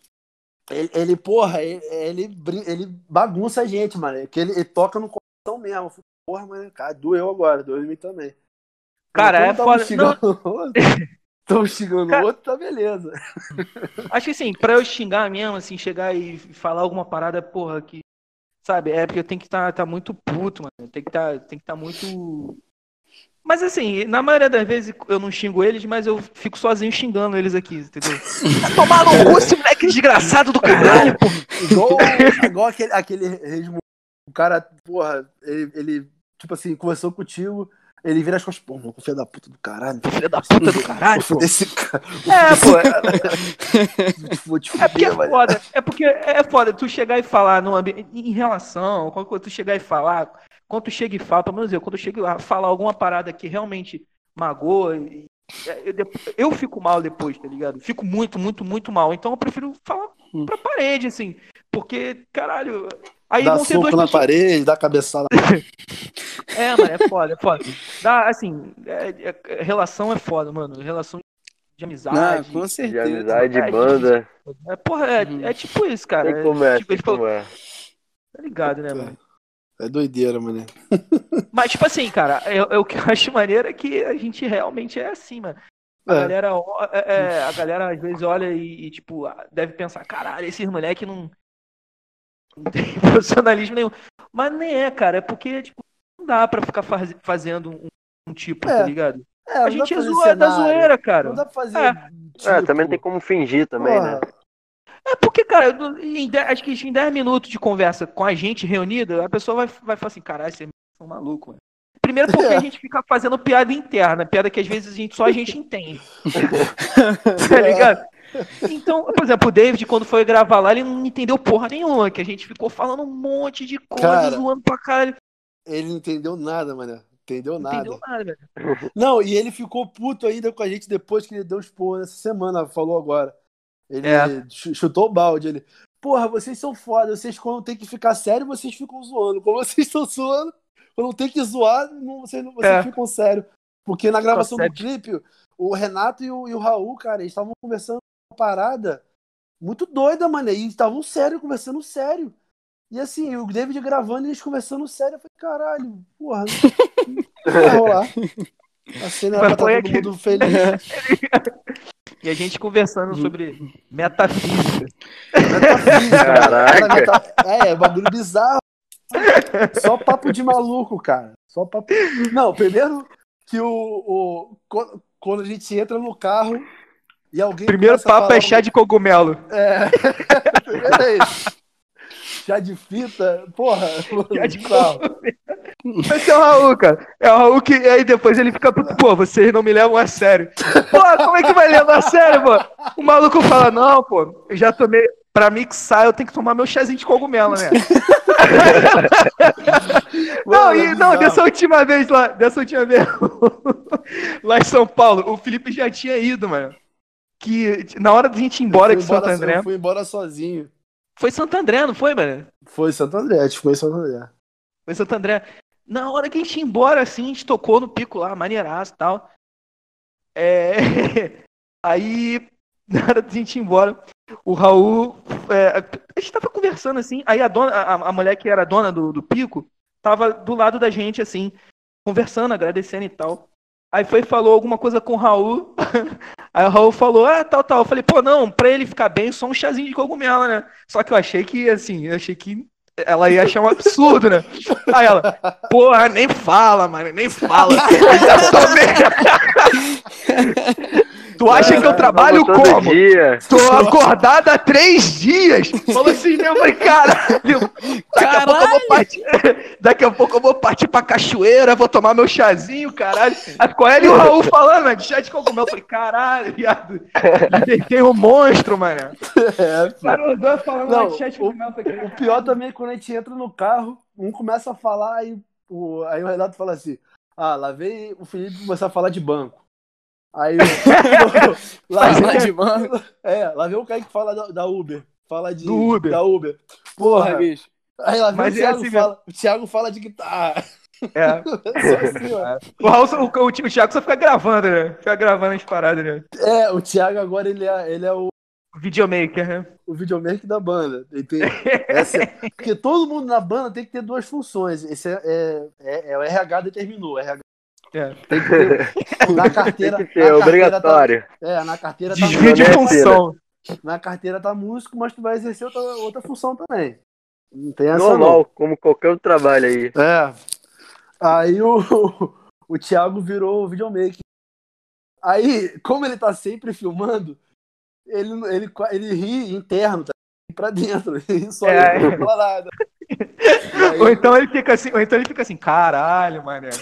ele, ele, porra, ele, ele, ele bagunça a gente, mano. Que ele, ele toca no coração mesmo. Eu fico, Porra, mano, cara, doeu agora, doeu em mim também. Cara, é foda. xingando o outro, tamo xingando Cara- o outro, tá beleza. Acho que assim, pra eu xingar mesmo, assim, chegar e falar alguma parada, porra, que. Sabe, é porque eu tenho que estar tá, muito puto, mano. Tem que tá, tem que estar muito. Mas assim, na maioria das vezes eu não xingo eles, mas eu fico sozinho xingando eles aqui, entendeu? Vai tomar no cu, esse moleque desgraçado do caralho, pô. Igual, igual aquele, aquele resmo- O cara, porra, ele, ele, tipo assim, conversou contigo, ele vira as costas, pô, mano, filho da puta do caralho. Filho da puta do caralho, pô. foder esse cara. É, pô. Te É porque é foda. É porque é foda tu chegar e falar no ambiente, em relação, quando tu chegar e falar, quando tu chega e fala, pelo menos eu, quando eu chego a falar alguma parada que realmente magoa, eu, eu fico mal depois, tá ligado? Fico muito, muito, muito mal. Então eu prefiro falar pra parede, assim. Porque, caralho. Aí Dá vão soco na pessoas. parede, dá cabeçada. É, mano, é foda, é foda. Dá, assim, é- é- relação é foda, mano. Relação de amizade. com De certeza. amizade, É banda. É, porra, é, Uhum. é tipo isso, cara. Sei como é, tipo, ele sei falou, como é. tá ligado, né, mano? É doideira, mano. Mas, tipo assim, cara, eu, eu- o que eu acho maneiro é que a gente realmente é assim, mano. A É. galera, é, é, a galera às vezes olha e, e, tipo, deve pensar, caralho, esses moleque não, não tem profissionalismo nenhum. Mas nem é, cara, é porque, tipo, não dá pra ficar faz- fazendo um, um tipo, É, tá ligado? É, A gente é zoa, é da zoeira, cara. Não dá pra fazer. É. É, tipo, também tem como fingir também, né? porra, É porque, cara, em dez- acho que em 10 minutos de conversa com a gente reunida, a pessoa vai, vai falar assim, caralho, vocês são malucos, mano. Primeiro porque É. a gente fica fazendo piada interna, piada que às vezes a gente, só a gente entende. tá ligado? Então, por exemplo, o David, quando foi gravar lá, ele não entendeu porra nenhuma, que a gente ficou falando um monte de coisa, Cara, zoando pra caralho. Ele não entendeu nada, mano. Entendeu nada. entendeu nada, velho. Não, e ele ficou puto ainda com a gente depois que ele deu expor nessa semana, falou agora. Ele É. chu- chutou o balde. Ele, porra, vocês são foda. Vocês, quando tem que ficar sério, vocês ficam zoando. Quando vocês estão zoando, quando tem que zoar, não, vocês, não, vocês É. ficam sério. Porque na gravação do clipe, o Renato e o, e o Raul, cara, eles estavam conversando parada muito doida, mano. E estavam sério, conversando sério. E assim, o David gravando e eles conversando sério. Eu falei, caralho, porra, não vai rolar. A cena era pra todo aquele- mundo feliz. E a gente conversando sobre metafísica. Metafísica, Caraca. Meta- É, é bagulho bizarro. Só papo de maluco, cara. Só papo. Não, primeiro que o, o- quando a gente entra no carro e alguém. Primeiro papo é chá de cogumelo. É. Primeiro é isso. Chá de fita, porra. Chá de bizarro. Esse é o Raul, cara. É o Raul que aí depois ele fica puto, pô, vocês não me levam a sério. Pô, como é que vai levar a sério, pô? O maluco fala, não, pô, eu já tomei. Pra mixar, eu tenho que tomar meu chazinho de cogumelo, né? não, Mano, e, não, dessa última vez lá, dessa última vez, lá em São Paulo, o Felipe já tinha ido, mano. Que na hora da gente ir embora de fui Santo André. Eu fui embora sozinho. Foi Santo André, não foi, mano? Foi Santo André, a gente foi Santo André. Foi Santo André. Na hora que a gente ia embora, assim, a gente tocou no pico lá, maneiraço e tal. É... Aí, na hora da gente ir embora, o Raul. é, A gente tava conversando assim, aí a dona, a, a mulher que era dona do, do pico, tava do lado da gente, assim, conversando, agradecendo e tal. Aí foi e falou alguma coisa com o Raul. Aí o Raul falou, ah, tal, tal. Eu falei, pô, não, pra ele ficar bem, só um chazinho de cogumelo, né? Só que eu achei que, assim, eu achei que ela ia achar um absurdo, né? Aí ela, porra, nem fala, mano, nem fala. Eu já tomei. Tu acha que eu trabalho como? dia. Tô acordada há três dias. Falou assim, né? Eu falei, caralho. Daqui a pouco eu vou partir. Daqui a pouco eu vou partir pra cachoeira, vou tomar meu chazinho, caralho. Aí ficou ele e o Raul falando, mano, de chá de cogumelo. Eu falei, caralho, viado. Tem um monstro, mano. É. Cara, dois falando Não, de chá de cogumelo. eu falei, O pior também é quando a gente entra no carro, um começa a falar, aí o, aí o Renato fala assim: Ah, lá vem o Felipe começar a falar de banco. Aí o, lá, Falar de banco. é, lá vem o Kaique que fala da, da Uber. Fala de, Do Uber. da Uber. Porra, Porra, bicho. aí lá vem Mas o é Thiago, assim fala, o Thiago fala de guitarra. É. Só assim. O, Raul, o, o, o Thiago só fica gravando, né? Fica gravando as paradas, né? É, o Thiago agora ele é, ele é o, videomaker, né? o videomaker da banda. Ele tem- essa é- porque todo mundo na banda tem que ter duas funções. Esse é, é, é- é o RH determinou. o RH É. tem que ter. Na carteira. Tem que ser na carteira obrigatório. Tá, é, na carteira tá Desvio de função. Na carteira tá músico, mas tu vai exercer outra, outra função também. Não tem essa Normal, como qualquer outro trabalho aí. não. É. Aí o, o Thiago virou videomaker. Aí, como ele tá sempre filmando, ele, ele, ele ri interno, tá? Pra dentro. Ele só É. ele não fala nada. Ou então ele fica assim, ou então ele fica assim, caralho, mano. é.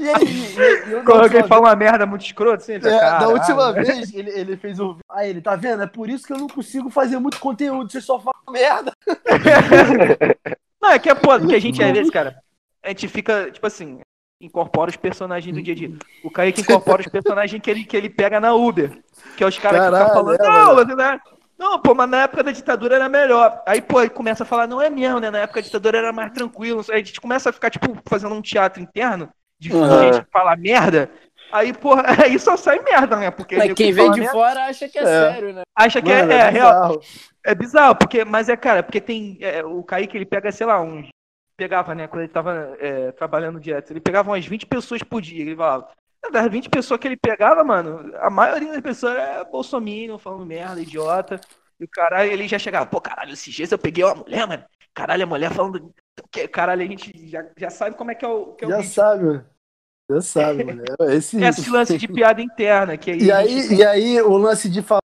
E aí, Quando alguém fala uma merda muito escrota, assim, ele É, fica, da última vez, ele, ele fez um. Aí ele, tá vendo? É por isso que eu não consigo fazer muito conteúdo, você só fala merda. Não, é que é pô, porque a gente, às vezes, cara, a gente fica, tipo assim, incorpora os personagens do dia a dia. O Kaique incorpora os personagens que ele, que ele pega na Uber. Que é os caras que ficam falando, é, não, você não é- não, pô, mas na época da ditadura era melhor. Aí, pô, ele começa a falar, não é mesmo, né? Na época da ditadura era mais tranquilo. Aí a gente começa a ficar, tipo, fazendo um teatro interno de Uhum. gente que fala merda. Aí, porra, aí só sai merda, né? Porque Mas quem que vem de merda fora acha que é, É. sério, né? acha que Mano, é, é real. bizarro. É bizarro, porque, mas é, cara, porque tem. é, o Kaique, ele pega, sei lá, uns. Pegava, né, quando ele tava é, trabalhando direto, ele pegava umas 20 pessoas por dia. Ele falava. Das 20 pessoas que ele pegava, mano, a maioria das pessoas é bolsominion, falando merda, idiota. E o caralho, ele já chegava, pô, caralho, esses dias eu peguei uma mulher, mano. Caralho, a mulher falando. Caralho, a gente já, já sabe como é que é o, que é o Já sabe, mano. Já sabe, mano. É Esse, É esse lance de piada interna, que aí. E gente- aí, e aí, o lance de falar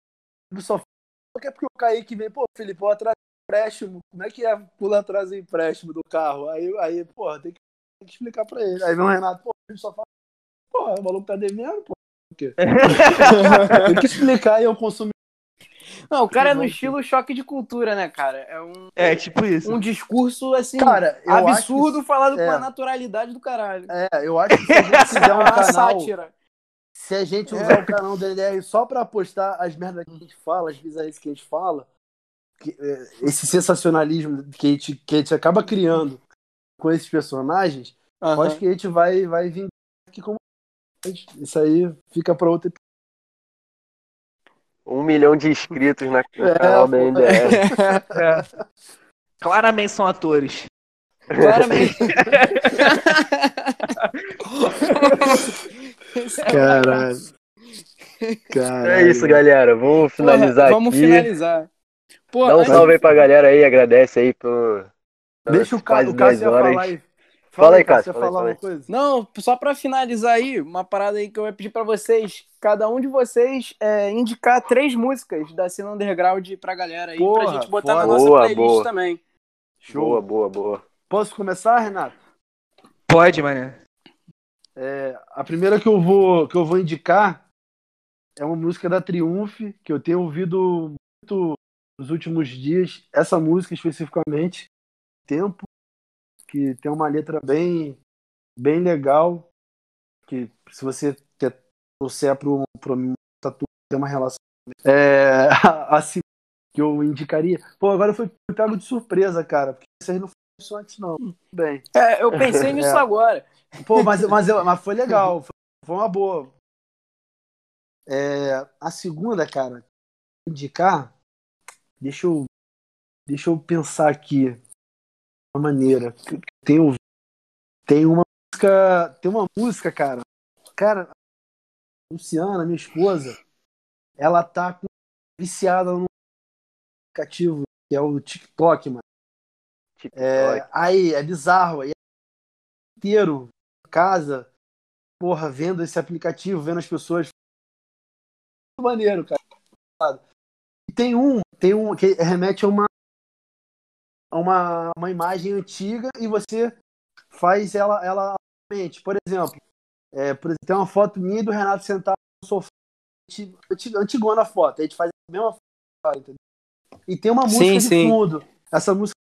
só que é porque o Kaique vem, pô, Felipe, atrás do empréstimo. Como é que é pular atrás do empréstimo do carro? Aí, aí pô, tem que, tem que explicar pra ele. Aí vem o Renato, pô, ele só fala, pô, o maluco tá devendo, pô. Tem que explicar e eu consumi. Não, o cara é no estilo choque de cultura, né, cara? É um, É, tipo isso. um discurso, assim, Cara, eu absurdo acho falado com é. uma naturalidade do caralho. é, eu acho que se a gente fizer um uma canal, sátira. se a gente usar o canal do NDR só pra postar as merdas que a gente fala, as bizarrices que a gente fala, que, é, esse sensacionalismo que a, gente, que a gente acaba criando com esses personagens, eu acho que a gente vai, vai vir. Isso aí fica pra outro. Um milhão de inscritos na, É, canal da. É. Claramente são atores. Claramente. Caralho. Caralho. É isso, galera. Vamos finalizar Porra, Vamos aqui. finalizar. Pô, Dá um antes- salve aí pra galera aí, agradece aí por. Deixa o, Ca... quase o Cássio 10 ia horas. falar aí. Fala aí, ia fala aí, falar uma coisa? Não, só pra finalizar aí, uma parada aí que eu ia pedir pra vocês, cada um de vocês é, indicar três músicas da cena underground pra galera aí, Porra, pra gente botar na nossa Boa, playlist boa. também. Boa, boa, boa. Posso começar, Renato? Pode, mané. É, a primeira que eu vou que eu vou indicar é uma música da Triumph que eu tenho ouvido muito nos últimos dias. Essa música especificamente, Tempo, que tem uma letra bem bem legal, que se você trouxer para um tatu tem uma relação. É, a, a segunda que eu indicaria. Pô, agora eu fui pego de surpresa, cara, porque vocês não falaram isso antes não. Tudo bem. É, eu pensei nisso É. agora. Pô, mas, mas, mas foi legal. Foi, foi uma boa. É, a segunda, cara, indicar. Deixa eu, deixa eu pensar aqui. Uma maneira. Tenho, tem uma música. Tem uma música, cara. Cara, a Luciana, minha esposa, ela tá viciada no aplicativo, que é o TikTok, mano. É, TikTok. aí, é bizarro. Aí, inteiro, em casa, porra, vendo esse aplicativo, vendo as pessoas. Muito maneiro, cara. E tem um, tem um que remete a uma uma, uma imagem antiga e você faz ela, ela. Por exemplo, é, por exemplo, tem uma foto minha do Renato sentado no sofá, anti- antigona a foto, a gente faz a mesma foto, entendeu? E tem uma música Sim, de sim. fundo. Essa música.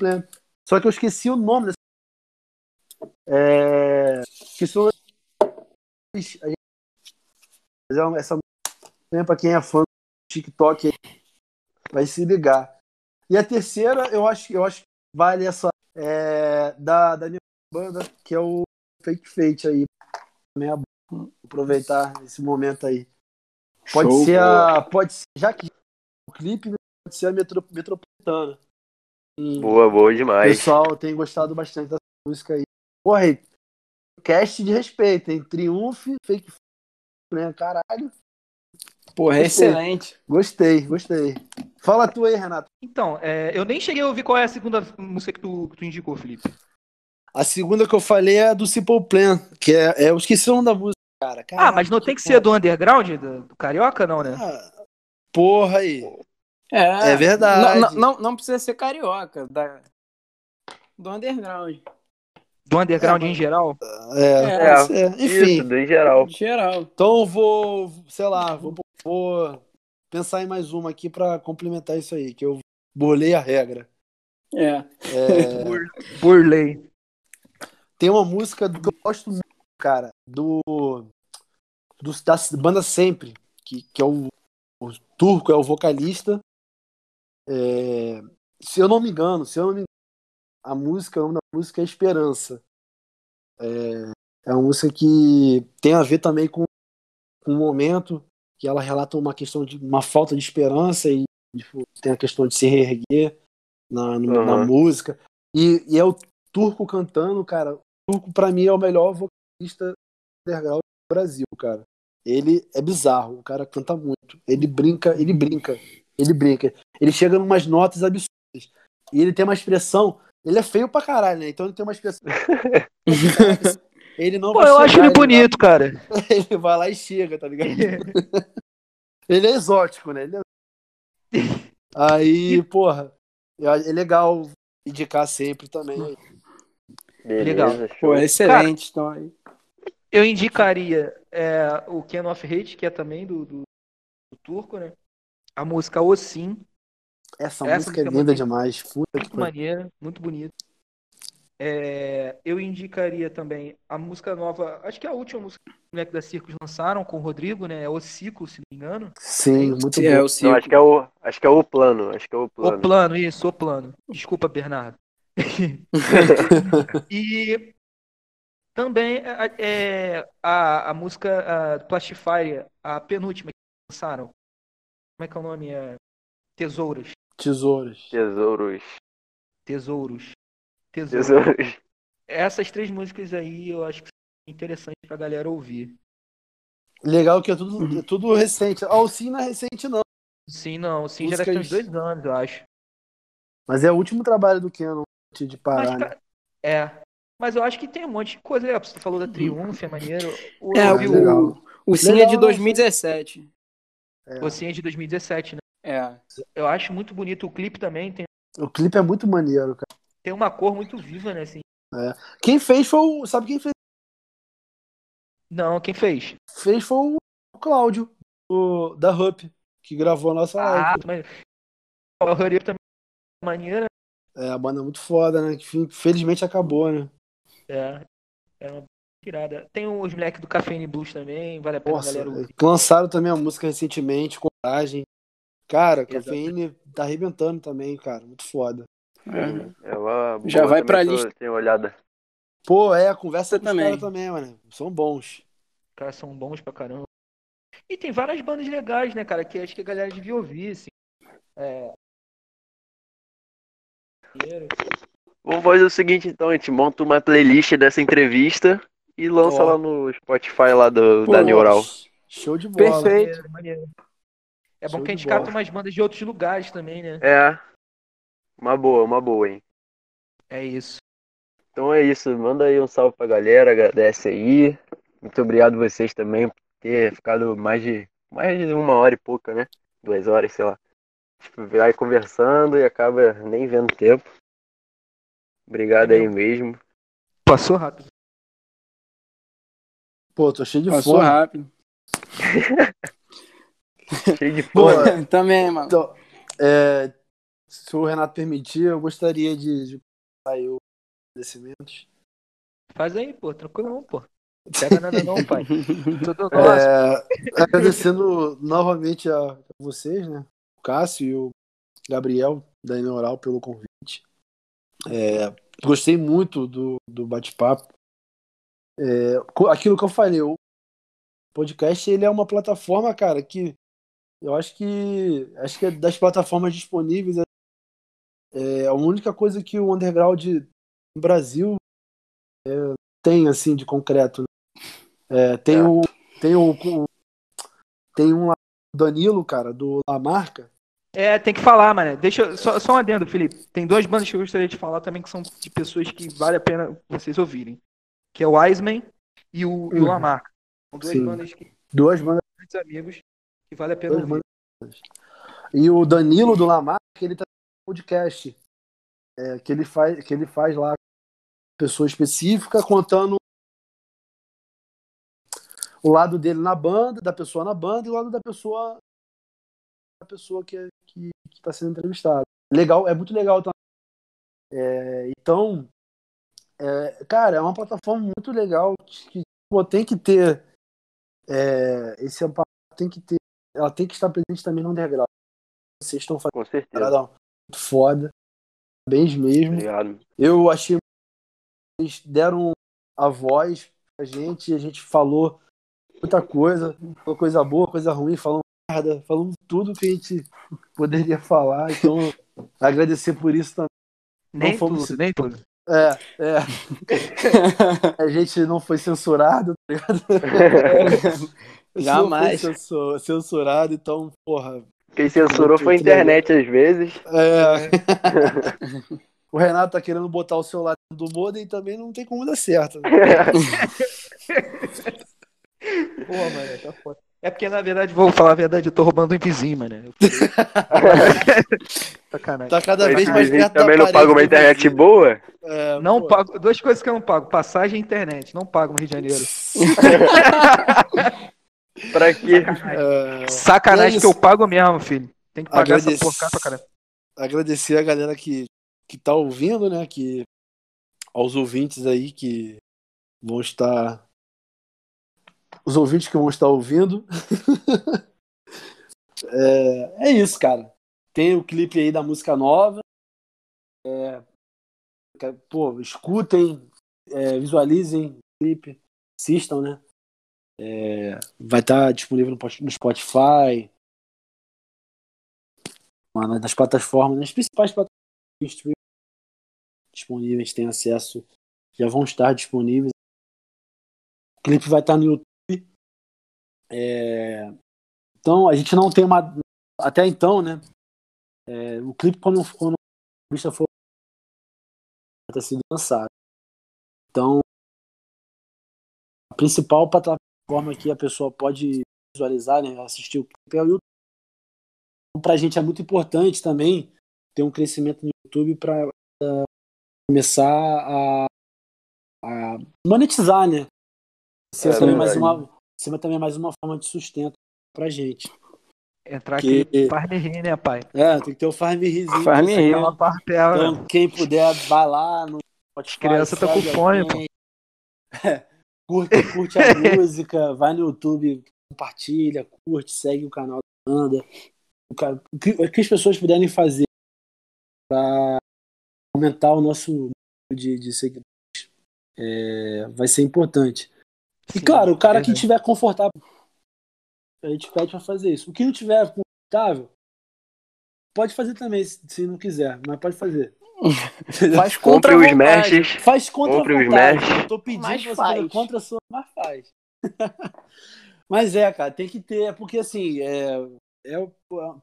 né? Só que eu esqueci o nome dessa. É, que são. gente- Essa música, pra quem é fã do TikTok, vai se ligar. E a terceira, eu acho, eu acho que vale essa é, da, da minha banda, que é o Fake Fate aí. Também é bom aproveitar esse momento aí. Pode Show, ser a. Pode ser, já que o clipe né, pode ser a metro, metropolitana. E Boa, boa o demais. pessoal tem gostado bastante dessa música aí. Porra, aí, cast de respeito, hein? Triunfe, fake né? Caralho. Porra, é excelente. Gostei, gostei. Fala tu aí, Renato. Então, é, eu nem cheguei a ouvir qual é a segunda música que tu, que tu indicou, Felipe. A segunda que eu falei é a do Simple Plan, que é, é eu esqueci o nome da música, cara. Ah, Caralho, mas não tem que ser do underground, do, do Carioca, não, né? Ah, Porra aí. É, É verdade. Não, não, não precisa ser carioca, da, do underground. Do underground É, em geral. É, É, enfim. Isso, do em geral. Geral. Então eu vou, sei lá, vou, vou pensar em mais uma aqui pra complementar isso aí, que eu bolei a regra. É. É, Burley. tem uma música do- que eu gosto muito, cara, do, do da banda Sempre, que, que é o, o Turco, é o vocalista. É, se eu não me engano, se eu não me engano, a música, o nome da música é Esperança. É, é uma música que tem a ver também com, com um momento que ela relata uma questão de uma falta de esperança e tipo, tem a questão de se reerguer na, no- na Aham. música. E, e é o Turco cantando, cara. O Turco, pra mim, é o melhor vocalista underground do Brasil, cara. Ele é bizarro, o cara canta muito. Ele brinca, ele brinca, ele brinca. Ele chega em umas notas absurdas. E ele tem uma expressão. Ele é feio pra caralho, né? Então ele tem uma expressão. ele não Pô, vai eu acho chegar, ele bonito, cara. Vai, ele vai lá e chega, tá ligado? ele é exótico, né? Ele é- Aí, porra, é legal indicar sempre também. Beleza, Legal. Pô, é excelente. Então, aí. Eu indicaria é, o Ken of Hate, que é também do, do, do turco, né? A música O Sim, Essa, Essa música é música é linda muito- demais. Puta que muito pariu. maneira, muito bonita. É, eu indicaria também a música nova, acho que é a última música que os moleques da Circos lançaram com o Rodrigo, né? É O Ciclo, se não me engano. Sim, muito É, bom. o Não, Cico. acho que é o, acho que é o plano. Acho que é o O plano. plano, isso, o plano. Desculpa, Bernardo. E também é, é, a, a música a, do Plastify, a penúltima que lançaram. Como é que é o nome? É Tesouras. Tesouros. Tesouros. Tesouros. Tesouros. Tesouros. Essas três músicas aí eu acho que são interessantes pra galera ouvir. Legal que é tudo, é tudo recente. Ah, o Sim não é recente, não. Sim, não. Sim, já deve ter uns dois anos, eu acho. Mas é o último trabalho do Keanu antes de Mas, parar, né? cara, é. Mas eu acho que tem um monte de coisa. É, você falou da Triunfo, é maneiro. O, É, legal. o, O Sim é Legal, de não, 2017. É. o Sim é de 2017, né? É. Eu acho muito bonito o clipe também. Tem, O clipe é muito maneiro, cara. Tem uma cor muito viva, né? Assim. Quem fez foi o. Sabe quem fez? Não, quem fez? Fez foi o Cláudio, o, da Hup, que gravou a nossa Ah, live. mas. O Hurry também é maneira. É, a banda é muito foda, né? Que felizmente acabou, né? É. É uma tirada. Tem os moleques do Cafeine Blues também. Vale a pena Nossa, galera lançaram também a música recentemente, Coragem. Cara, Exato. Cafeíne tá arrebentando também, cara. Muito foda. É uma Já boa vai pra lista. tenho olhada. Pô, é, a conversa com os também. também, mano. São bons. Os caras são bons pra caramba. E tem várias bandas legais, né, cara? Que acho que a galera devia ouvir, assim. É. Vamos fazer o seguinte então, a gente monta uma playlist dessa entrevista e lança Ó. lá no Spotify lá do, Pô, da Neural. Show de bola. Perfeito. Maneiro, maneiro. É Show bom que a gente capta umas bandas de outros lugares também, né? É. Uma boa, uma boa, hein? É isso. Então é isso, manda aí um salve pra galera, agradece aí. Muito obrigado vocês também por ter ficado mais de mais de uma hora e pouca, né? Duas horas, sei lá. tipo, vai conversando e acaba nem vendo tempo. Obrigado É aí mesmo. mesmo. Passou rápido. Pô, tô cheio de Passou fome. rápido. Cheio de Pô, porra. Também, mano. Então, é, se o Renato permitir, eu gostaria de, de sair os agradecimentos. Faz aí, pô, tranquilo, pô. Não pega nada não, pai. Tudo nosso. É, agradecendo novamente a, a vocês, né? O Cássio e o Gabriel da Neural pelo convite. É, gostei muito do, do bate-papo. É, aquilo que eu falei, o podcast ele é uma plataforma, cara, que eu acho que acho que é das plataformas disponíveis é a única coisa que o underground no Brasil é, tem assim de concreto. né? É, tem É. o tem o, tem um Danilo, cara, do La Marca. É, tem que falar, mano. Deixa eu, só, só um adendo, Felipe. Tem duas bandas que eu gostaria de falar também que são de pessoas que vale a pena vocês ouvirem. Que é o Wiseman e o, e o Uhum. Lamarca. São duas Sim. bandas que Duas bandas. muitos amigos que vale a pena Duas ouvir. bandas. E o Danilo do La Marca, ele tá podcast. é, que, ele faz, que ele faz lá pessoa específica contando o lado dele na banda, da pessoa na banda e o lado da pessoa da pessoa que está que, que tá sendo entrevistada. Legal, é muito legal também. É, então, é, cara, é uma plataforma muito legal que pô, tem que ter é, esse amparo, tem que ter, ela tem que estar presente também no underground. Vocês estão fazendo Com certeza. Foda, bem mesmo. Obrigado. Eu achei que eles deram a voz pra gente, a gente falou muita coisa, falou coisa boa, coisa ruim, falamos merda, falamos tudo que a gente poderia falar, então agradecer por isso também. Nem Não fomos- tudo, nem tudo. É, é. A gente não foi censurado, tá ligado? Jamais. Não foi censu- censurado, então, porra. Quem censurou foi a internet às vezes. É. o Renato tá querendo botar o celular do modem também não tem como dar certo. né? Pô, mano, tá foda. É porque, na verdade, vou falar a verdade, eu tô roubando um vizinho, mano. Sacanagem. Tá cada vez mais perto também não paga uma internet vizinho. boa? É, Não pô. pago. Duas coisas que eu não pago: passagem e internet. Não pago no Rio de Janeiro. Pra quê? Sacanagem que eu pago mesmo, filho. Tem que pagar essa porcaria pra caramba. agradecer a galera que, que tá ouvindo, né? Que, aos ouvintes aí que vão estar. Os ouvintes que vão estar ouvindo. é, é isso, cara. Tem o clipe aí da música nova. É, pô, escutem, é, visualizem o clipe, assistam, né? É, vai estar disponível no Pot- no Spotify, nas plataformas, nas principais plataformas disponíveis, tem acesso, já vão estar disponíveis. O clipe vai estar no YouTube. É, então, a gente não tem uma. Até então, né? é, o clipe, quando, quando a vista for ter sido lançado. Então, a principal plataforma que a pessoa pode visualizar, né, assistir o clipe é o YouTube. Então, pra gente é muito importante também ter um crescimento no YouTube para começar a, a monetizar, né? Ser É também mais verdade. uma, ser também mais uma forma de sustento pra gente. Entrar Que- aqui farm rir, né, pai? É, tem que ter o Farm Rizinho. Aquela partela. Então, quem puder, vai lá no Spotify. crianças tão com a fome, gente. Curte, curte a música, vai no YouTube, compartilha, curte, segue o canal da banda. O que, o que as pessoas puderem fazer para aumentar o nosso número de, de seguidores é, vai ser importante. E Sim, claro, o cara que verdade. tiver confortável, a gente pede para fazer isso. O que não tiver confortável, pode fazer também, se não quiser, mas pode fazer. Faz contra Compre a os meshes. Faz contra Compre a os. Eu tô pedindo Mas você faz. contra a sua, mas faz. mas é, cara, tem que ter, porque assim, é, é-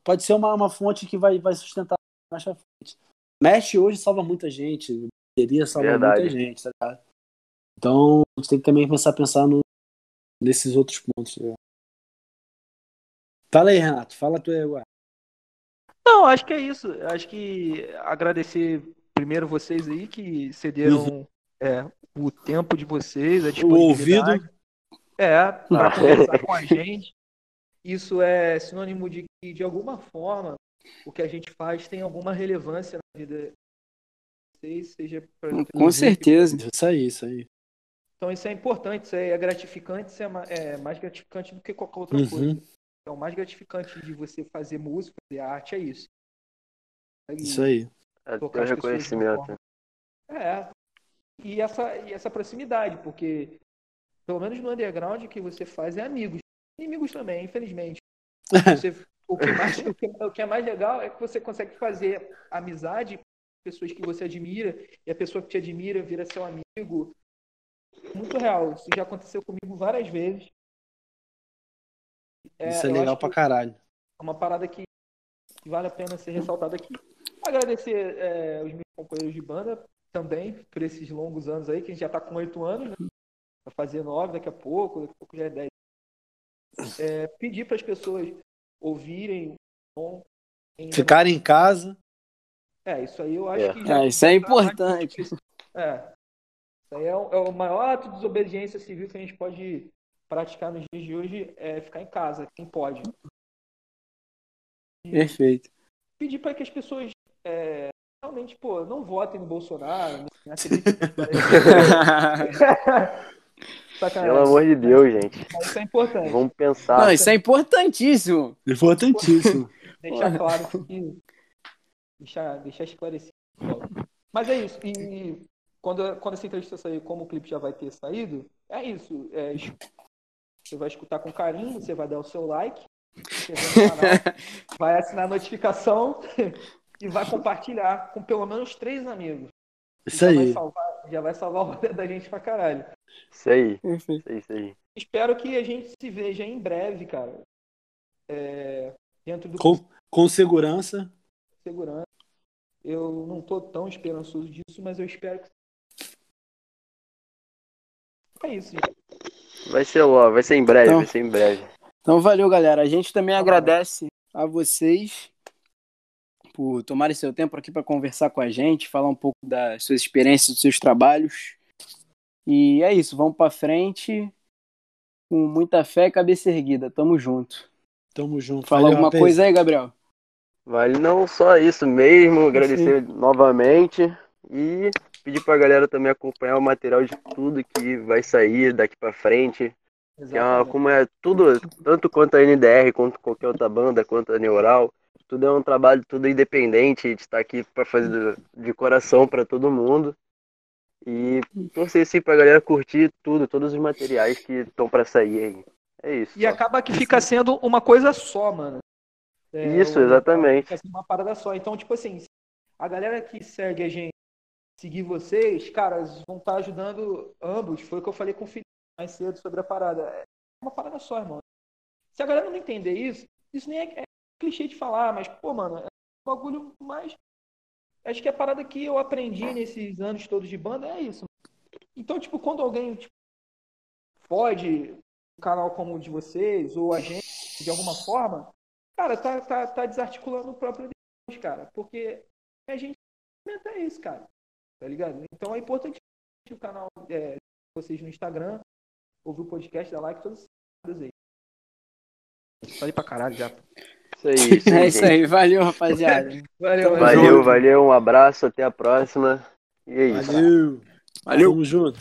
pode ser uma, uma fonte que vai, vai sustentar mais pra frente. Mesh hoje salva muita gente, bateria salva Verdade. muita gente, tá ligado? Então, a gente tem que também pensar, pensar no, nesses outros pontos. né? Fala aí, Renato, fala tu aí agora. Não, acho que é isso. Acho que agradecer primeiro vocês aí que cederam é, o tempo de vocês, a O ouvido. disponibilidade. É, para conversar com a gente. Isso é sinônimo de que, de alguma forma, o que a gente faz tem alguma relevância na vida de vocês, seja pra Com certeza. Isso aí, isso aí. Então isso é importante, isso é gratificante, isso é é mais gratificante do que qualquer outra Uhum. coisa. Então, o mais gratificante de você fazer música, fazer arte é isso. Isso aí. É uma reconhecimento. É. E essa, e essa proximidade, porque pelo menos no underground o que você faz é amigos. Inimigos também, infelizmente. Você- o, que mais, o, que, o que é mais legal é que você consegue fazer amizade com pessoas que você admira, e a pessoa que te admira vira seu amigo. Muito real. Isso já aconteceu comigo várias vezes. É, Isso é legal pra caralho. é uma parada que, que vale a pena ser ressaltada aqui. Agradecer é, os meus companheiros de banda também por esses longos anos aí, que a gente já tá com oito anos, né? Vai fazer nove daqui a pouco, daqui a pouco já é dez. É, pedir para as pessoas ouvirem o som. Ainda Ficar em casa. É, isso aí eu acho É. que já. É, isso é tá importante. É. Isso aí é o, é o maior ato de desobediência civil que a gente pode praticar nos dias de hoje, é ficar em casa, quem pode. Perfeito. pedir para que as pessoas é, realmente, pô, não votem no Bolsonaro, não acreditem. Sacanagem. Pelo amor de Deus, gente. Isso é importante. Vamos pensar. Não, isso é importantíssimo. Importantíssimo. Deixar claro que. Deixar, deixar esclarecido. Mas é isso. E quando, quando essa entrevista sair, como o clipe já vai ter saído, é isso. É, você vai escutar com carinho, você vai dar o seu like, canal, vai assinar a notificação e vai compartilhar com pelo menos três amigos. Isso já Vai aí. salvar, já vai salvar o rolê da gente pra caralho. Isso aí. Isso aí, isso aí. Espero que a gente se veja em breve, cara. É, dentro do Com, com segurança. segurança. Eu não tô tão esperançoso disso, mas eu espero que. É isso, gente. Vai ser logo, vai ser em breve, Então. vai ser em breve. Então valeu, galera. A gente também agradece a vocês por tomarem seu tempo aqui para conversar com a gente, falar um pouco das suas experiências, dos seus trabalhos. E é isso, vamos para frente com muita fé e cabeça erguida. Tamo junto. Tamo junto. Fala Valeu, alguma coisa aí, Gabriel? Vale não só isso mesmo, agradecer novamente e pedir pra galera também acompanhar o material de tudo que vai sair daqui pra frente. É uma, como é tudo, tanto quanto a NDR, quanto qualquer outra banda, quanto a Neural, tudo é um trabalho tudo independente, a gente tá aqui pra fazer de coração pra todo mundo. E torcer sim pra galera curtir tudo, todos os materiais que estão pra sair aí. É isso. E só. acaba que fica sendo uma coisa só, mano. É, Isso, exatamente. Fica sendo uma parada só. Então, tipo assim, a galera que segue a gente, seguir vocês, caras, vão estar ajudando ambos. Foi o que eu falei com o Felipe mais cedo sobre a parada. É uma parada só, irmão. Se a galera não entender isso, isso nem é, é clichê de falar, mas, pô, mano, é um bagulho mais. Acho que a parada que eu aprendi nesses anos todos de banda é isso. Então, tipo, quando alguém tipo, pode um canal como o de vocês, ou a gente, de alguma forma, cara, tá, tá, tá desarticulando o próprio Deus, cara. Porque a gente é isso, cara. Tá ligado? Então é importante o canal é, de vocês no Instagram, ouvir o podcast, dar like, todas essas aí. Falei pra caralho já. Isso aí, isso aí, É isso gente. aí, valeu, rapaziada. Valeu, Valeu, junto. valeu, um abraço, até a próxima. E é isso. Valeu. Valeu. Tamo junto.